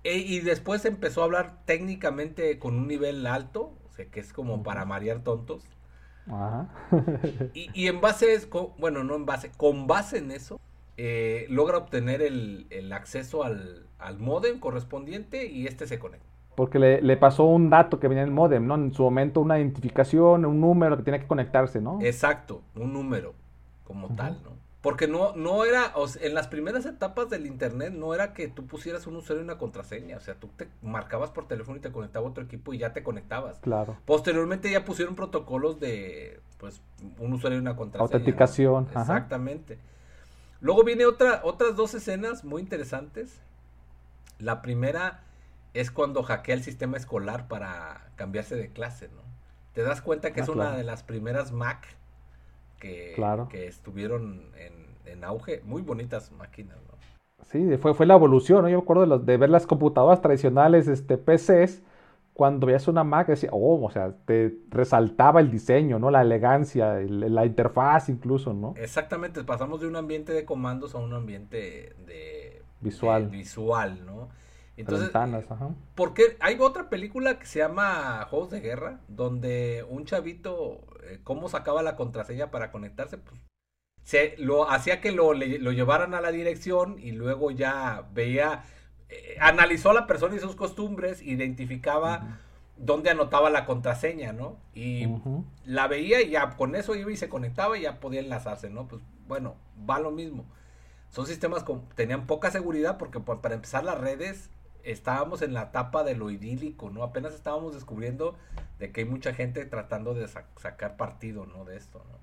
[SPEAKER 3] e, y después empezó a hablar técnicamente con un nivel alto, que es como para marear tontos. y, en base, es, bueno, no en base, con base en eso, eh, logra obtener el, acceso al, al, modem correspondiente y este se conecta.
[SPEAKER 2] Porque le, pasó un dato que venía en el modem, ¿no? En su momento una identificación, un número que tenía que conectarse, ¿no?
[SPEAKER 3] Exacto, un número como tal, ¿no? Porque no, no era, en las primeras etapas del internet no era que tú pusieras un usuario y una contraseña, o sea, tú te marcabas por teléfono y te conectaba a otro equipo y ya te conectabas.
[SPEAKER 2] Claro.
[SPEAKER 3] Posteriormente ya pusieron protocolos de, pues, un usuario y una contraseña.
[SPEAKER 2] Autenticación.
[SPEAKER 3] Exactamente. Luego viene otra, otras dos escenas muy interesantes. La primera es cuando hackea el sistema escolar para cambiarse de clase, ¿no? Te das cuenta que ah, es una de las primeras Mac que, que estuvieron en, auge. Muy bonitas máquinas, ¿no?
[SPEAKER 2] Sí, fue, fue la evolución, ¿no? Yo me acuerdo de, ver las computadoras tradicionales, este, PCs, cuando veías una Mac, decía, oh, o sea, te resaltaba el diseño, ¿no? La elegancia, la interfaz incluso, ¿no?
[SPEAKER 3] Exactamente, pasamos de un ambiente de comandos a un ambiente de...
[SPEAKER 2] Visual.
[SPEAKER 3] visual, ¿no?
[SPEAKER 2] Entonces, Ventanas, ajá.
[SPEAKER 3] Porque hay otra película que se llama Juegos de Guerra, donde un chavito, ¿cómo sacaba la contraseña para conectarse? Pues se lo hacía que lo, lo llevaran a la dirección y luego ya veía, eh, analizó a la persona y sus costumbres, identificaba dónde anotaba la contraseña, ¿no? Y la veía y ya con eso iba y se conectaba y ya podía enlazarse, ¿no? Pues bueno, va lo mismo. Son sistemas que tenían poca seguridad porque para empezar las redes estábamos en la etapa de lo idílico, ¿no? Apenas estábamos descubriendo de que hay mucha gente tratando de sacar partido, ¿no? De esto, ¿no?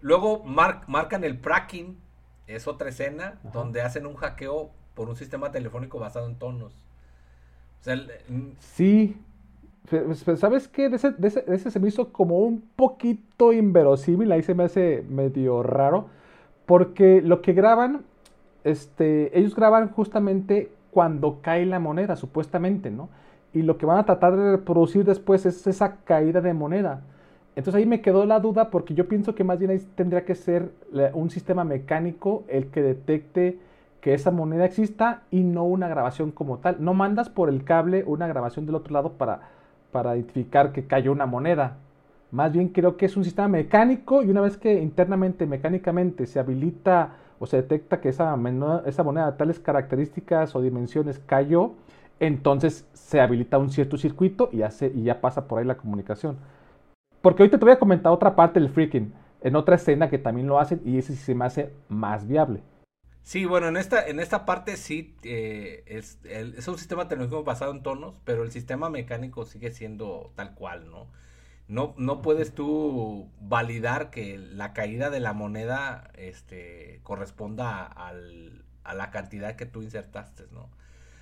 [SPEAKER 3] Luego marcan el tracking, es otra escena, donde hacen un hackeo por un sistema telefónico basado en tonos.
[SPEAKER 2] sí, ¿sabes qué? De ese, de, ese, se me hizo como un poquito inverosímil, ahí se me hace medio raro, porque lo que graban, este, ellos graban justamente cuando cae la moneda, supuestamente, ¿no? Y lo que van a tratar de reproducir después es esa caída de moneda. Entonces ahí me quedó la duda porque yo pienso que más bien tendría que ser un sistema mecánico el que detecte que esa moneda exista y no una grabación como tal. No mandas por el cable una grabación del otro lado para, para identificar que cayó una moneda. Más bien creo que es un sistema mecánico y una vez que internamente, mecánicamente se habilita o se detecta que esa, moneda de tales características o dimensiones cayó, entonces se habilita un cierto circuito y, hace, y ya pasa por ahí la comunicación. Porque ahorita te voy a comentar otra parte del freaking, en otra escena que también lo hacen y ese sí se me hace más viable.
[SPEAKER 3] Sí, bueno, en esta, en esta parte sí eh, es, es un sistema tecnológico basado en tonos, pero el sistema mecánico sigue siendo tal cual, ¿no? No, no puedes tú validar que la caída de la moneda este, corresponda al, a la cantidad que tú insertaste, ¿no?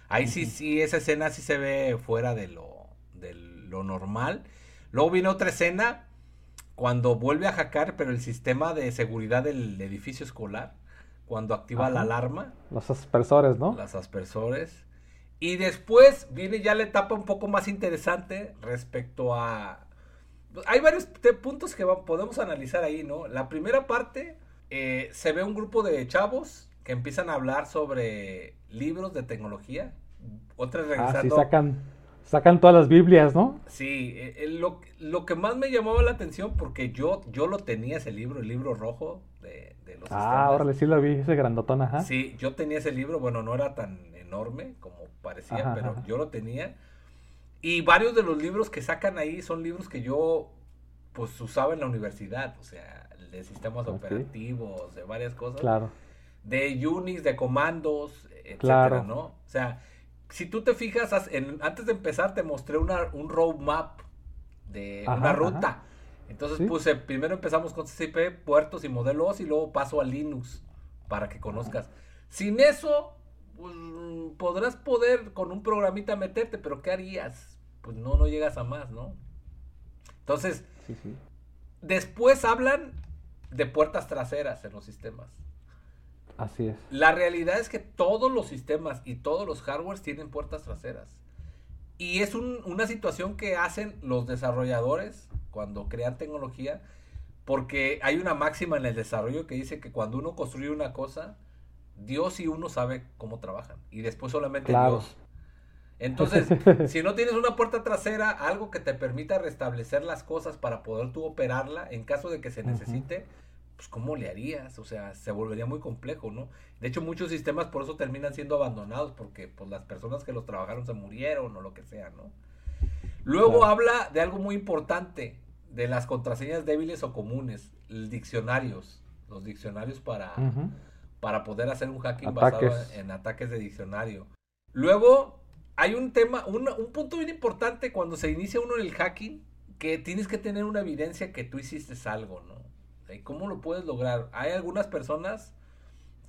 [SPEAKER 3] Ahí sí, sí, esa escena sí se ve fuera de lo, de lo normal. Luego viene otra escena cuando vuelve a hackear, pero el sistema de seguridad del edificio escolar, cuando activa la alarma.
[SPEAKER 2] Los aspersores, ¿no?
[SPEAKER 3] Los aspersores. Y después viene ya la etapa un poco más interesante respecto a hay varios puntos que podemos analizar ahí, ¿no? La primera parte, eh, se ve un grupo de chavos que empiezan a hablar sobre libros de tecnología. Otras ah, revisando.
[SPEAKER 2] Ah, sacan, sacan todas las Biblias, ¿no?
[SPEAKER 3] Sí, eh, eh, lo, lo, que más me llamaba la atención, porque yo, yo lo tenía ese libro, el libro rojo de, de los
[SPEAKER 2] Ah, órale, sí lo vi, ese grandotón, ajá.
[SPEAKER 3] Sí, yo tenía ese libro, bueno, no era tan enorme como parecía, pero yo lo tenía. Y varios de los libros que sacan ahí son libros que yo pues usaba en la universidad, o sea, de sistemas operativos, de varias cosas.
[SPEAKER 2] Claro.
[SPEAKER 3] De Unix, de comandos, etcétera, ¿no? O sea, si tú te fijas, antes de empezar te mostré una, un roadmap de una ruta. Entonces puse, primero empezamos con CCP, puertos y modelos y luego paso a Linux para que conozcas. Sin eso, pues, podrás poder con un programita meterte, pero ¿qué harías? Pues no, no llegas a más, ¿no? Entonces, después hablan de puertas traseras en los sistemas.
[SPEAKER 2] Así es.
[SPEAKER 3] La realidad es que todos los sistemas y todos los hardwares tienen puertas traseras. Y es una situación que hacen los desarrolladores cuando crean tecnología, porque hay una máxima en el desarrollo que dice que cuando uno construye una cosa, Dios y uno sabe cómo trabajan. Y después solamente Dios. Entonces, si no tienes una puerta trasera, algo que te permita restablecer las cosas para poder tú operarla en caso de que se necesite, pues ¿cómo le harías? O sea, se volvería muy complejo, ¿no? De hecho, muchos sistemas por eso terminan siendo abandonados porque pues las personas que los trabajaron se murieron o lo que sea, ¿no? Luego habla de algo muy importante, de las contraseñas débiles o comunes, diccionarios, los diccionarios para, para poder hacer un hacking basado en, ataques de diccionario. Luego hay un tema, un, punto bien importante cuando se inicia uno en el hacking, que tienes que tener una evidencia que tú hiciste algo, ¿no? ¿Y cómo lo puedes lograr? Hay algunas personas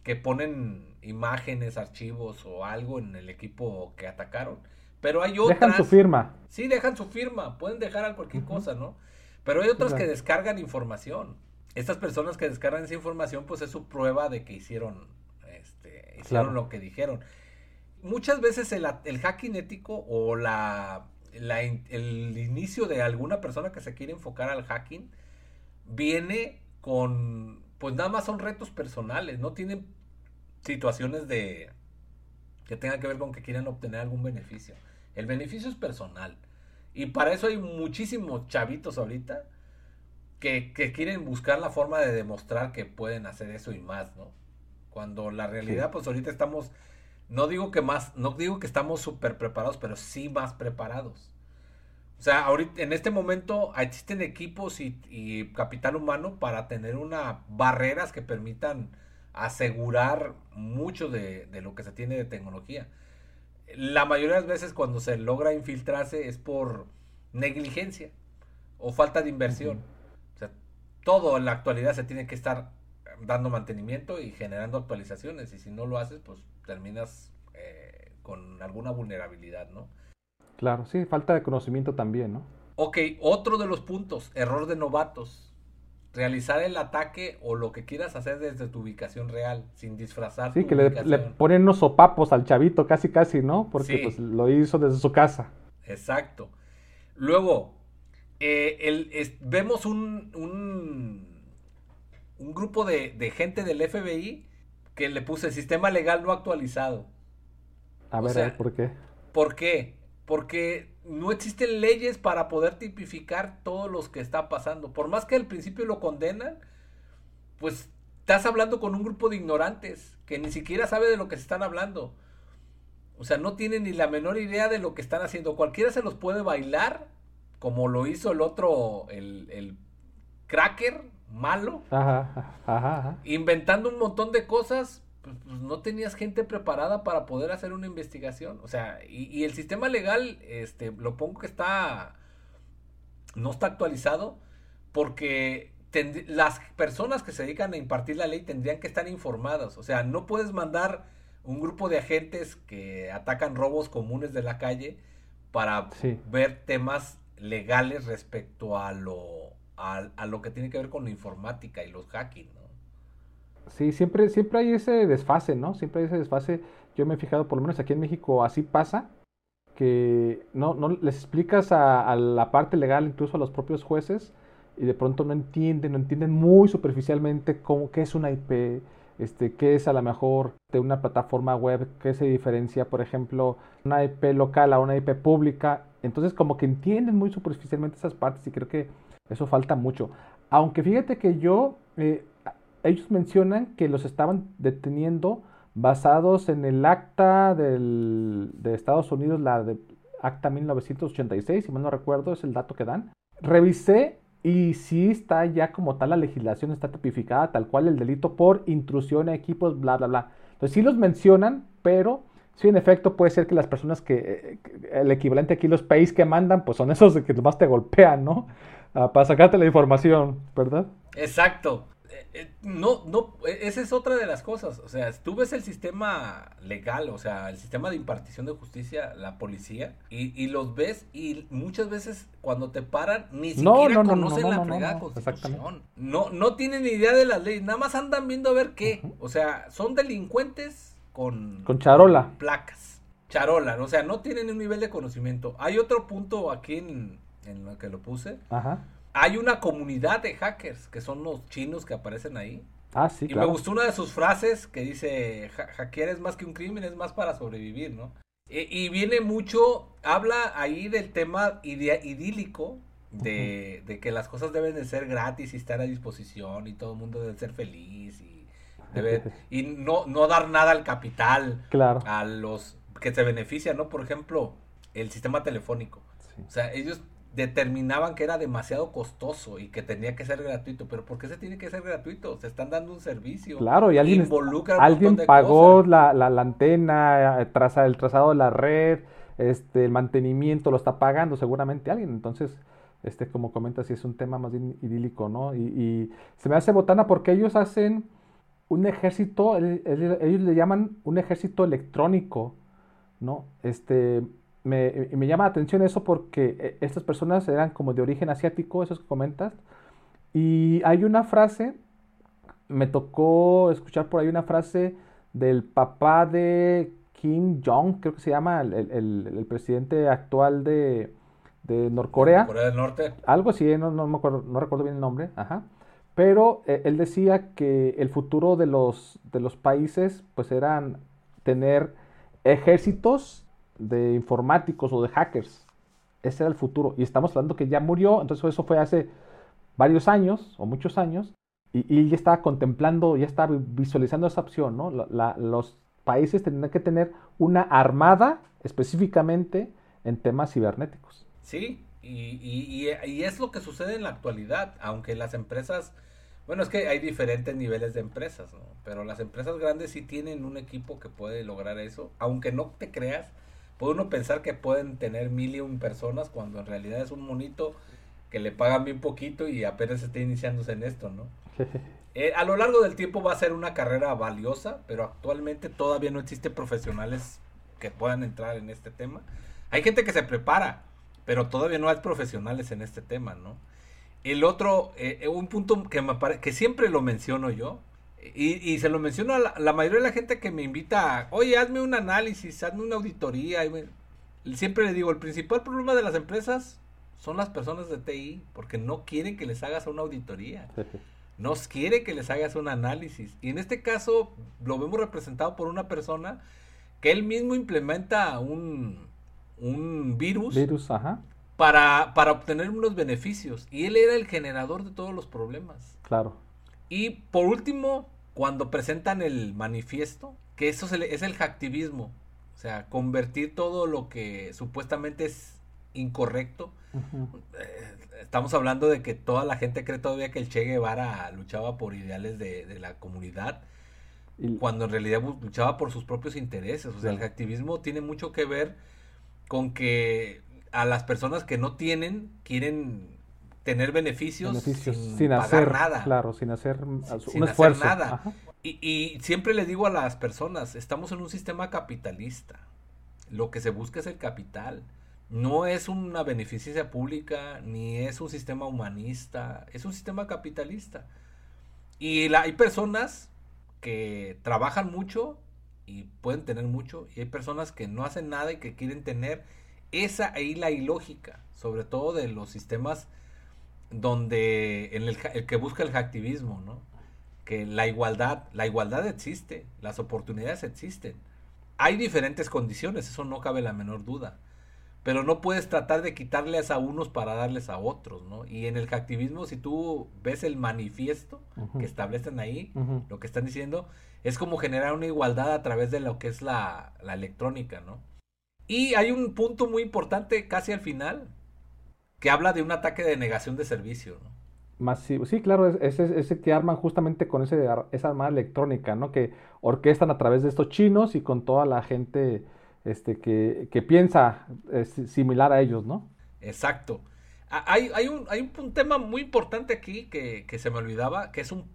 [SPEAKER 3] que ponen imágenes, archivos o algo en el equipo que atacaron, pero hay otras...
[SPEAKER 2] Dejan su firma.
[SPEAKER 3] Sí, dejan su firma, pueden dejar cualquier cosa, ¿no? Pero hay otras que descargan información. Estas personas que descargan esa información, pues es su prueba de que hicieron, este, hicieron lo que dijeron muchas veces el, hacking ético o la, el inicio de alguna persona que se quiere enfocar al hacking viene con, pues nada más son retos personales, no tienen situaciones de que tengan que ver con que quieran obtener algún beneficio. El beneficio es personal. Y para eso hay muchísimos chavitos ahorita que, quieren buscar la forma de demostrar que pueden hacer eso y más, ¿no? Cuando la realidad, pues ahorita estamos, no digo que más, no digo que estamos súper preparados, pero sí más preparados. O sea, ahorita, en este momento existen equipos y, capital humano para tener una barreras que permitan asegurar mucho de, lo que se tiene de tecnología. La mayoría de las veces cuando se logra infiltrarse es por negligencia o falta de inversión. Todo en la actualidad se tiene que estar dando mantenimiento y generando actualizaciones. Y si no lo haces, pues terminas eh, con alguna vulnerabilidad, ¿no?
[SPEAKER 2] Claro, sí, falta de conocimiento también, ¿no?
[SPEAKER 3] Ok, otro de los puntos, error de novatos. Realizar el ataque o lo que quieras hacer desde tu ubicación real, sin disfrazar.
[SPEAKER 2] Sí, que le, ponen unos sopapos al chavito, casi, casi, ¿no? Porque pues, lo hizo desde su casa.
[SPEAKER 3] Exacto. Luego, eh, el, vemos un, un, grupo de, de, gente del FBI que le puse sistema legal no actualizado.
[SPEAKER 2] A ver, a ver, ¿por qué?
[SPEAKER 3] ¿Por qué? porque no existen leyes para poder tipificar todos los que está pasando. Por más que al principio lo condenan, pues estás hablando con un grupo de ignorantes que ni siquiera sabe de lo que se están hablando. O sea, no tienen ni la menor idea de lo que están haciendo. Cualquiera se los puede bailar, como lo hizo el otro, el, el cracker malo, inventando un montón de cosas pues, pues, no tenías gente preparada para poder hacer una investigación. O sea, y, el sistema legal, este, lo pongo que está, no está actualizado porque las personas que se dedican a impartir la ley tendrían que estar informadas. O sea, no puedes mandar un grupo de agentes que atacan robos comunes de la calle para ver temas legales respecto a lo, a, a, lo que tiene que ver con la informática y los hacking.
[SPEAKER 2] Sí, siempre, siempre hay ese desfase, ¿no? Siempre hay ese desfase. Yo me he fijado, por lo menos aquí en México, así pasa, que no, no les explicas a, la parte legal, incluso a los propios jueces, y de pronto no entienden, no entienden muy superficialmente cómo, qué es una IP, este, qué es a lo mejor de una plataforma web, qué se diferencia, por ejemplo, una IP local a una IP pública. Entonces, como que entienden muy superficialmente esas partes y creo que eso falta mucho. Aunque fíjate que yo eh, ellos mencionan que los estaban deteniendo basados en el acta del, de Estados Unidos, la de acta 1986, si mal no recuerdo, es el dato que dan. Revisé y sí está ya como tal la legislación, está tipificada tal cual el delito por intrusión a equipos, bla, bla, bla. Entonces sí los mencionan, pero sí en efecto puede ser que las personas que, el equivalente aquí, los países que mandan, pues son esos que más te golpean, ¿no? Ah, para sacarte la información, ¿verdad?
[SPEAKER 3] Exacto. Eh, no, no, e, esa es otra de las cosas. O sea, tú ves el sistema legal, o sea, el sistema de impartición de justicia, la policía, y, los ves y muchas veces cuando te paran ni siquiera conocen la fregada constitución. No, no tienen ni idea de las leyes, nada más andan viendo a ver qué. O sea, son delincuentes con,
[SPEAKER 2] con charola.
[SPEAKER 3] placas. Charola, o sea, no tienen un nivel de conocimiento. Hay otro punto aquí en, en lo que lo puse. Ajá hay una comunidad de hackers que son los chinos que aparecen ahí.
[SPEAKER 2] Ah, sí,
[SPEAKER 3] y me gustó una de sus frases que dice, hackear es más que un crimen, es más para sobrevivir, ¿no? E, y, viene mucho, habla ahí del tema idílico de, de, que las cosas deben de ser gratis y estar a disposición y todo el mundo debe ser feliz y, debe, y no, no dar nada al capital,
[SPEAKER 2] claro.
[SPEAKER 3] a los que se benefician, ¿no? Por ejemplo, el sistema telefónico. O sea, ellos determinaban que era demasiado costoso y que tenía que ser gratuito. Pero ¿por qué se tiene que ser gratuito? Se están dando un servicio.
[SPEAKER 2] Claro, y alguien, alguien pagó la, la, antena, eh, traza, el trazado de la red, este, el mantenimiento lo está pagando seguramente alguien. Entonces, este, como comentas, sí es un tema más idílico, ¿no? Y, y se me hace botana porque ellos hacen un ejército, ellos le llaman un ejército electrónico, ¿no? Este, me, me, llama la atención eso porque eh, estas personas eran como de origen asiático, esos que comentas. Y hay una frase, me tocó escuchar por ahí una frase del papá de Kim Jong, creo que se llama, el, el, presidente actual de, de Norcorea.
[SPEAKER 3] Corea del Norte.
[SPEAKER 2] Algo así, no, no, me acuerdo, no recuerdo bien el nombre. Ajá. Pero eh, él decía que el futuro de los, de los países pues eran tener ejércitos de informáticos o de hackers. Ese era el futuro. Y estamos hablando que ya murió, entonces eso fue hace varios años o muchos años y, y ya estaba contemplando, ya estaba visualizando esa opción, ¿no? los países tendrán que tener una armada específicamente en temas cibernéticos.
[SPEAKER 3] Sí, y, y, es lo que sucede en la actualidad, aunque las empresas, bueno, es que hay diferentes niveles de empresas, ¿no? Pero las empresas grandes sí tienen un equipo que puede lograr eso, aunque no te creas, puede uno pensar que pueden tener mil y un personas cuando en realidad es un monito que le pagan bien poquito y apenas está iniciándose en esto, ¿no? Eh, a lo largo del tiempo va a ser una carrera valiosa, pero actualmente todavía no existen profesionales que puedan entrar en este tema. Hay gente que se prepara, pero todavía no hay profesionales en este tema, ¿no? El otro, eh, un punto que me que siempre lo menciono yo, y, se lo menciono a la, mayoría de la gente que me invita, oye, hazme un análisis, hazme una auditoría. siempre le digo, el principal problema de las empresas son las personas de TI, porque no quieren que les hagas una auditoría. No quiere que les hagas un análisis. Y en este caso lo vemos representado por una persona que él mismo implementa un, un virus, Para, para obtener unos beneficios. Y él era el generador de todos los problemas.
[SPEAKER 2] Claro.
[SPEAKER 3] Y por último, cuando presentan el manifiesto, que eso es el hacktivismo. O sea, convertir todo lo que supuestamente es incorrecto estamos hablando de que toda la gente cree todavía que el Che Guevara luchaba por ideales de, la comunidad, cuando en realidad luchaba por sus propios intereses. O sea, el activismo tiene mucho que ver con que a las personas que no tienen quieren tener beneficios, sin, hacer nada.
[SPEAKER 2] Claro, sin hacer
[SPEAKER 3] sin, hacer nada. Y, y siempre le digo a las personas, estamos en un sistema capitalista. Lo que se busca es el capital no es una beneficencia pública, ni es un sistema humanista, es un sistema capitalista. Y hay personas que trabajan mucho y pueden tener mucho, y hay personas que no hacen nada y que quieren tener esa ahí la ilógica, sobre todo de los sistemas donde en el, el que busca el activismo, ¿no? Que la igualdad, la igualdad existe, las oportunidades existen. Hay diferentes condiciones, eso no cabe la menor duda pero no puedes tratar de quitarles a unos para darles a otros, ¿no? Y en el hacktivismo, si tú ves el manifiesto que establecen ahí, lo que están diciendo, es como generar una igualdad a través de lo que es la, electrónica, ¿no? Y hay un punto muy importante casi al final, que habla de un ataque de negación de servicio, ¿no?
[SPEAKER 2] Masivo. Sí, claro, es ese, que arman justamente con ese, esa armada electrónica, ¿no? Que orquestan a través de estos chinos y con toda la gente este, que, piensa eh, similar a ellos, ¿no?
[SPEAKER 3] Exacto. Hay, hay, un, hay un, tema muy importante aquí que, se me olvidaba, que es un,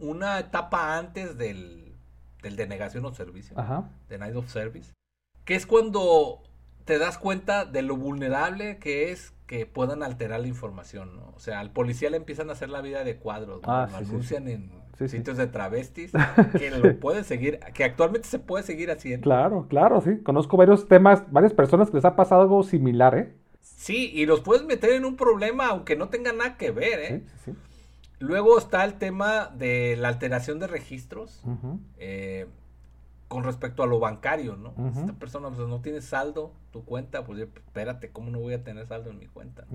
[SPEAKER 3] una etapa antes del, del denegación of service, Ajá. Night of service, que es cuando te das cuenta de lo vulnerable que es que puedan alterar la información, ¿no? O sea, al policía le empiezan a hacer la vida de cuadros, ¿no? Ah, lo anuncian en sitios de travestis, que lo puede seguir, que actualmente se puede seguir haciendo.
[SPEAKER 2] Claro, claro, sí. Conozco varios temas, varias personas que les ha pasado algo similar, ¿eh?
[SPEAKER 3] Sí, y los puedes meter en un problema aunque no tenga nada que ver, ¿eh? Sí, sí. Luego está el tema de la alteración de registros eh, con respecto a lo bancario, ¿no? Esta persona pues, no tiene saldo, tu cuenta, pues espérate, ¿cómo no voy a tener saldo en mi cuenta?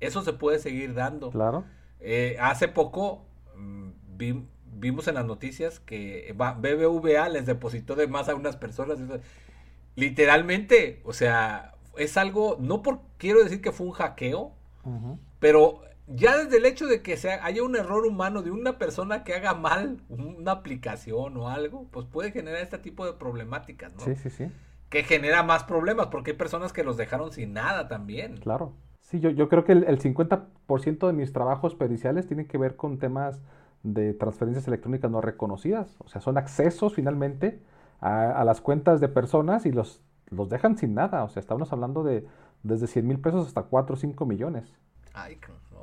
[SPEAKER 3] Eso se puede seguir dando.
[SPEAKER 2] Claro.
[SPEAKER 3] Eh, hace poco mm, vi, vimos en las noticias que BBVA les depositó de más a unas personas. Literalmente, o sea, es algo, no por quiero decir que fue un hackeo, pero ya desde el hecho de que sea, haya un error humano de una persona que haga mal una aplicación o algo, pues puede generar este tipo de problemáticas, ¿no?
[SPEAKER 2] Sí, sí, sí.
[SPEAKER 3] Que genera más problemas porque hay personas que los dejaron sin nada también.
[SPEAKER 2] Claro. Sí, yo, yo creo que el, el 50% de mis trabajos periciales tienen que ver con temas de transferencias electrónicas no reconocidas. O sea, son accesos finalmente a, las cuentas de personas y los, los dejan sin nada. O sea, estamos hablando de desde 100 mil pesos hasta 4 o 5 millones.
[SPEAKER 3] Ay,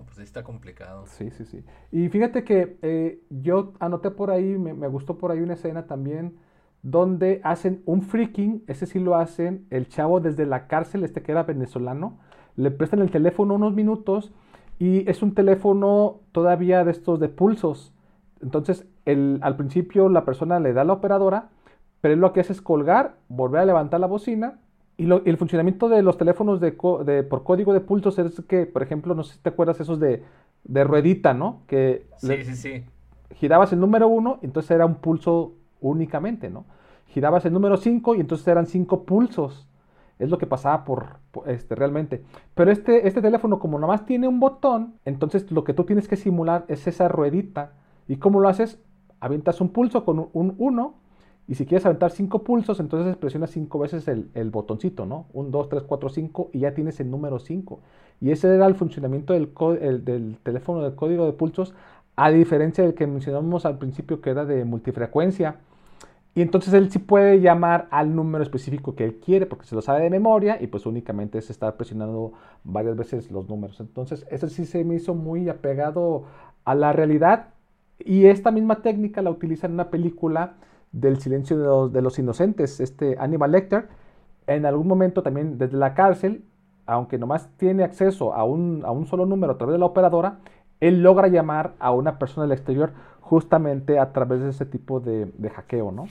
[SPEAKER 3] pues está complicado.
[SPEAKER 2] Sí, sí, sí. Y fíjate que eh, yo anoté por ahí, me, me, gustó por ahí una escena también donde hacen un freaking, ese sí lo hacen, el chavo desde la cárcel, este que era venezolano, le prestan el teléfono unos minutos y es un teléfono todavía de estos de pulsos. Entonces, el, al principio la persona le da la operadora, pero él lo que hace es colgar, volver a levantar la bocina. Y, el funcionamiento de los teléfonos de, por código de pulsos es que, por ejemplo, no sé si te acuerdas esos de de ruedita, ¿no? Que
[SPEAKER 3] sí, sí, sí.
[SPEAKER 2] girabas el número 1, entonces era un pulso únicamente, ¿no? Girabas el número 5 y entonces eran 5 pulsos. Es lo que pasaba por, este realmente. Pero este, este teléfono, como nomás tiene un botón, entonces lo que tú tienes que simular es esa ruedita. ¿Y cómo lo haces? Avientas un pulso con un 1 y si quieres aventar 5 pulsos, entonces presionas 5 veces el, el, botoncito, ¿no? 1, 2, 3, 4, 5 y ya tienes el número 5. Y ese era el funcionamiento del, del teléfono del código de pulsos, a diferencia del que mencionamos al principio que era de multifrecuencia. Y entonces él sí puede llamar al número específico que él quiere porque se lo sabe de memoria y pues únicamente es estar presionando varias veces los números. Entonces eso sí se me hizo muy apegado a la realidad y esta misma técnica la utiliza en una película del silencio de los, de los inocentes, este Animal Lecter. En algún momento también desde la cárcel, aunque nomás tiene acceso a un, a un solo número a través de la operadora, él logra llamar a una persona del exterior justamente a través de ese tipo de, hackeo, ¿no?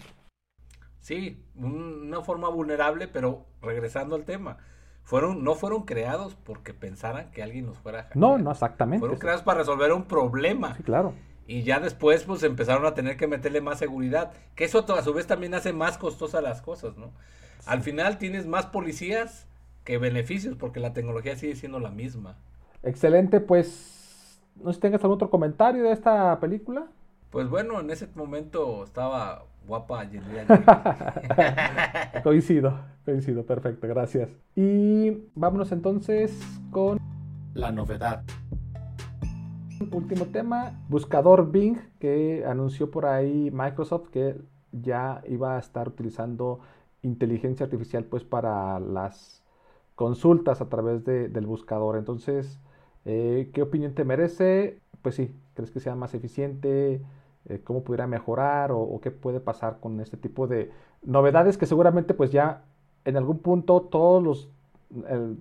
[SPEAKER 3] Sí, una forma vulnerable, pero regresando al tema, fueron, no fueron creados porque pensaran que alguien los fuera a hackear.
[SPEAKER 2] No, no, exactamente.
[SPEAKER 3] Fueron creados para resolver un problema.
[SPEAKER 2] Sí, claro.
[SPEAKER 3] Y ya después, pues empezaron a tener que meterle más seguridad. Que eso a su vez también hace más costosas las cosas, ¿no? Al final tienes más policías que beneficios porque la tecnología sigue siendo la misma.
[SPEAKER 2] Excelente, pues, no sé si tengas algún otro comentario de esta película.
[SPEAKER 3] Pues bueno, en ese momento estaba guapa
[SPEAKER 2] coincido, coincido, perfecto, gracias. Y vámonos entonces con
[SPEAKER 1] la novedad.
[SPEAKER 2] Último tema, buscador Bing, que anunció por ahí Microsoft que ya iba a estar utilizando inteligencia artificial pues para las consultas a través del buscador. Entonces, eh, ¿qué opinión te merece? Pues sí, ¿crees que sea más eficiente? Eh, cómo pudiera mejorar o, qué puede pasar con este tipo de novedades que seguramente pues ya en algún punto todos los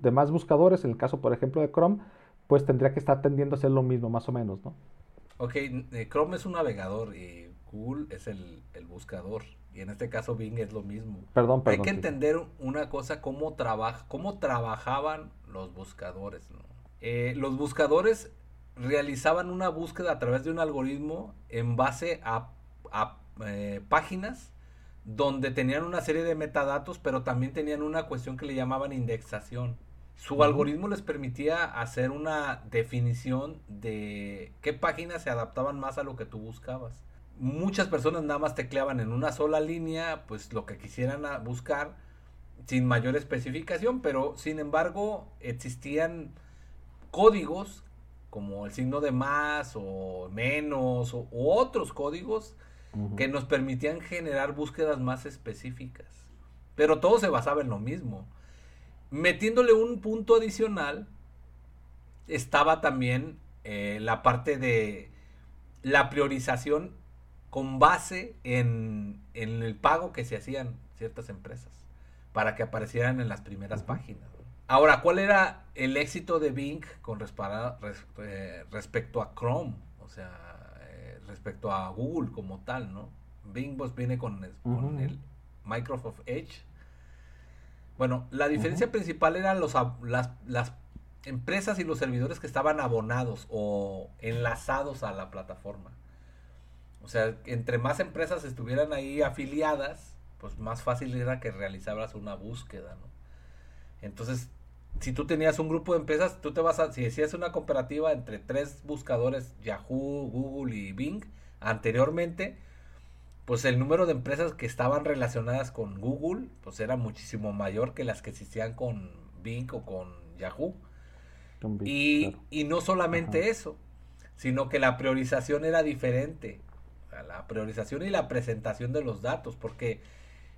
[SPEAKER 2] demás buscadores, en el caso por ejemplo de Chrome, pues tendría que estar tendiendo a hacer lo mismo más o menos, ¿no?
[SPEAKER 3] Ok, eh, Chrome es un navegador y Google es el, buscador y en este caso Bing es lo mismo.
[SPEAKER 2] Perdón,
[SPEAKER 3] perdón. Hay que entender una cosa, cómo, trabaja, cómo trabajaban los buscadores, ¿no? Eh, los buscadores realizaban una búsqueda a través de un algoritmo en base a, eh, páginas donde tenían una serie de metadatos, pero también tenían una cuestión que le llamaban indexación. Su algoritmo les permitía hacer una definición de qué páginas se adaptaban más a lo que tú buscabas. Muchas personas nada más tecleaban en una sola línea, pues lo que quisieran buscar, sin mayor especificación, pero sin embargo existían códigos como el signo de más o menos o, otros códigos que nos permitían generar búsquedas más específicas. Pero todo se basaba en lo mismo. Metiéndole un punto adicional, estaba también eh, la parte de la priorización con base en, el pago que se hacían ciertas empresas para que aparecieran en las primeras páginas. Ahora, ¿cuál era el éxito de Bing con eh, respecto a Chrome? O sea, eh, respecto a Google como tal, ¿no? Bing pues viene con, el Microsoft Edge. Bueno, la diferencia principal eran los, las, las empresas y los servidores que estaban abonados o enlazados a la plataforma. O sea, entre más empresas estuvieran ahí afiliadas, pues más fácil era que realizaras una búsqueda, ¿no? Entonces, si tú tenías un grupo de empresas, tú te vas a, si decías una comparativa entre tres buscadores, Yahoo, Google y Bing, anteriormente, pues el número de empresas que estaban relacionadas con Google, pues era muchísimo mayor que las que existían con Bing o con Yahoo. y, y, no solamente eso, sino que la priorización era diferente. la priorización y la presentación de los datos, porque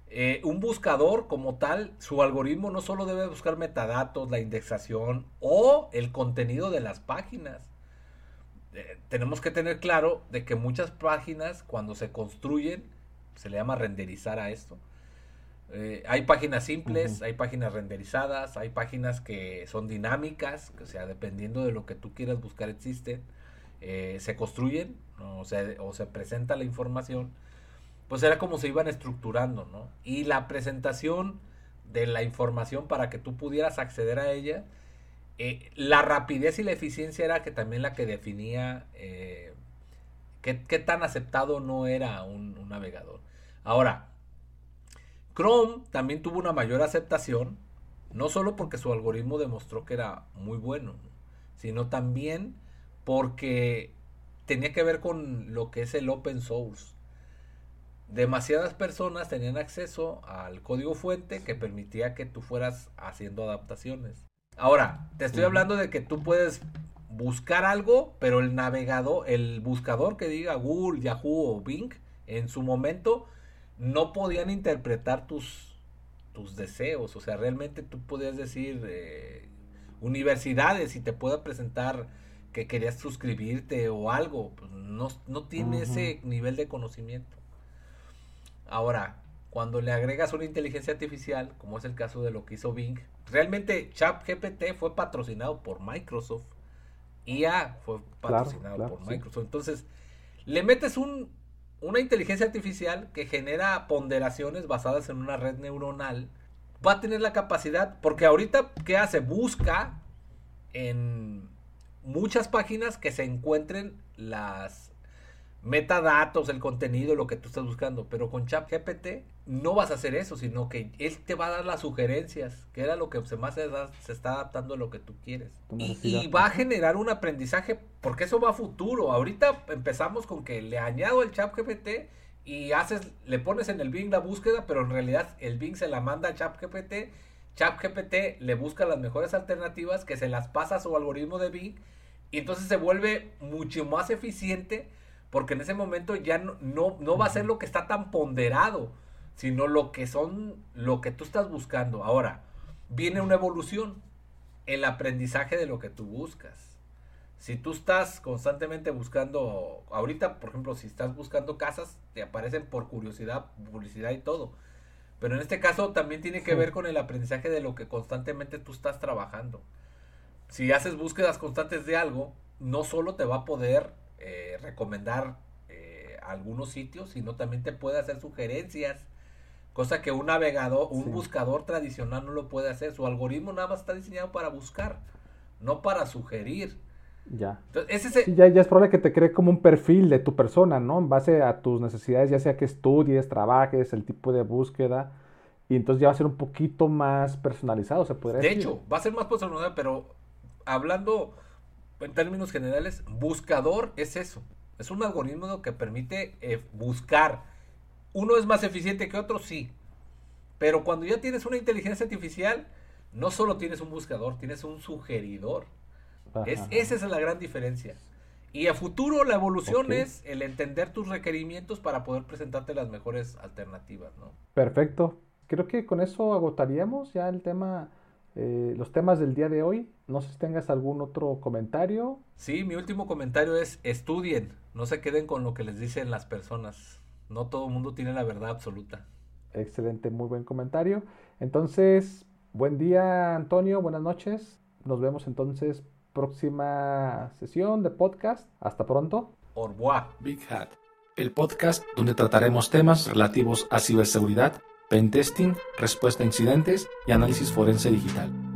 [SPEAKER 3] eh, un buscador como tal, su algoritmo no solo debe buscar metadatos, la indexación o el contenido de las páginas. Eh, tenemos que tener claro de que muchas páginas cuando se construyen, se le llama renderizar a esto. Eh, hay páginas simples, hay páginas renderizadas, hay páginas que son dinámicas, o sea, dependiendo de lo que tú quieras buscar existen, se construyen o se presenta la información pues era como se iban estructurando, ¿no? Y la presentación de la información para que tú pudieras acceder a ella eh, la rapidez y la eficiencia era que también la que definía eh, qué, tan aceptado no era un, navegador. Ahora, Chrome también tuvo una mayor aceptación, no solo porque su algoritmo demostró que era muy bueno, sino también porque tenía que ver con lo que es el open source. Demasiadas personas tenían acceso al código fuente que permitía que tú fueras haciendo adaptaciones. Ahora, te estoy hablando de que tú puedes buscar algo, pero el navegador, el buscador que diga Google, Yahoo o Bing, en su momento no podían interpretar tus, tus deseos. O sea, realmente tú podías decir eh, universidades y te pueda presentar que querías suscribirte o algo. Pues no, no tiene ese nivel de conocimiento. Ahora, cuando le agregas una inteligencia artificial, como es el caso de lo que hizo Bing, realmente ChatGPT fue patrocinado por Microsoft. IA fue patrocinado por Microsoft. Entonces, le metes un, una inteligencia artificial que genera ponderaciones basadas en una red neuronal. Va a tener la capacidad, porque ahorita, ¿qué hace? Busca en muchas páginas que se encuentren las metadatos, el contenido, lo que tú estás buscando. Pero con ChatGPT no vas a hacer eso, sino que él te va a dar las sugerencias, que era lo que se más se, está adaptando a lo que tú quieres. Y, va a generar un aprendizaje, porque eso va a futuro. Ahorita empezamos con que le añado el ChatGPT y haces, le pones en el Bing la búsqueda, pero en realidad el Bing se la manda a ChatGPT. ChatGPT le busca las mejores alternativas que se las pasa a su algoritmo de Bing y entonces se vuelve mucho más eficiente porque en ese momento ya no, no, va a ser lo que está tan ponderado, sino lo que son, lo que tú estás buscando. Ahora, viene una evolución, el aprendizaje de lo que tú buscas. Si tú estás constantemente buscando, ahorita, por ejemplo, si estás buscando casas, te aparecen por curiosidad, publicidad y todo. Pero en este caso también tiene que ver con el aprendizaje de lo que constantemente tú estás trabajando. Si haces búsquedas constantes de algo, no solo te va a poder eh, recomendar eh, algunos sitios, sino también te puede hacer sugerencias, cosa que un navegador, un buscador tradicional no lo puede hacer. Su algoritmo nada más está diseñado para buscar, no para sugerir.
[SPEAKER 2] Ya. ya, ya es probable que te cree como un perfil de tu persona, ¿no? En base a tus necesidades, ya sea que estudies, trabajes, el tipo de búsqueda. Y entonces ya va a ser un poquito más personalizado, se podría
[SPEAKER 3] de hecho, va a ser más personalizado, pero hablando en términos generales, buscador es eso. Es un algoritmo que permite eh, buscar. Uno es más eficiente que otro, sí. Pero cuando ya tienes una inteligencia artificial, no solo tienes un buscador, tienes un sugeridor. Es, esa es la gran diferencia. Y a futuro la evolución es el entender tus requerimientos para poder presentarte las mejores alternativas, ¿no?
[SPEAKER 2] Perfecto. Creo que con eso agotaríamos ya el tema eh, los temas del día de hoy. No sé si tengas algún otro comentario.
[SPEAKER 3] Sí, mi último comentario es estudien, no se queden con lo que les dicen las personas. No todo el mundo tiene la verdad absoluta.
[SPEAKER 2] Excelente, muy buen comentario. Entonces, buen día Antonio, buenas noches. Nos vemos entonces próxima sesión de podcast. Hasta pronto.
[SPEAKER 3] Au revoir.
[SPEAKER 1] Big Hat, el podcast donde trataremos temas relativos a ciberseguridad pentesting, respuesta a incidentes y análisis forense digital.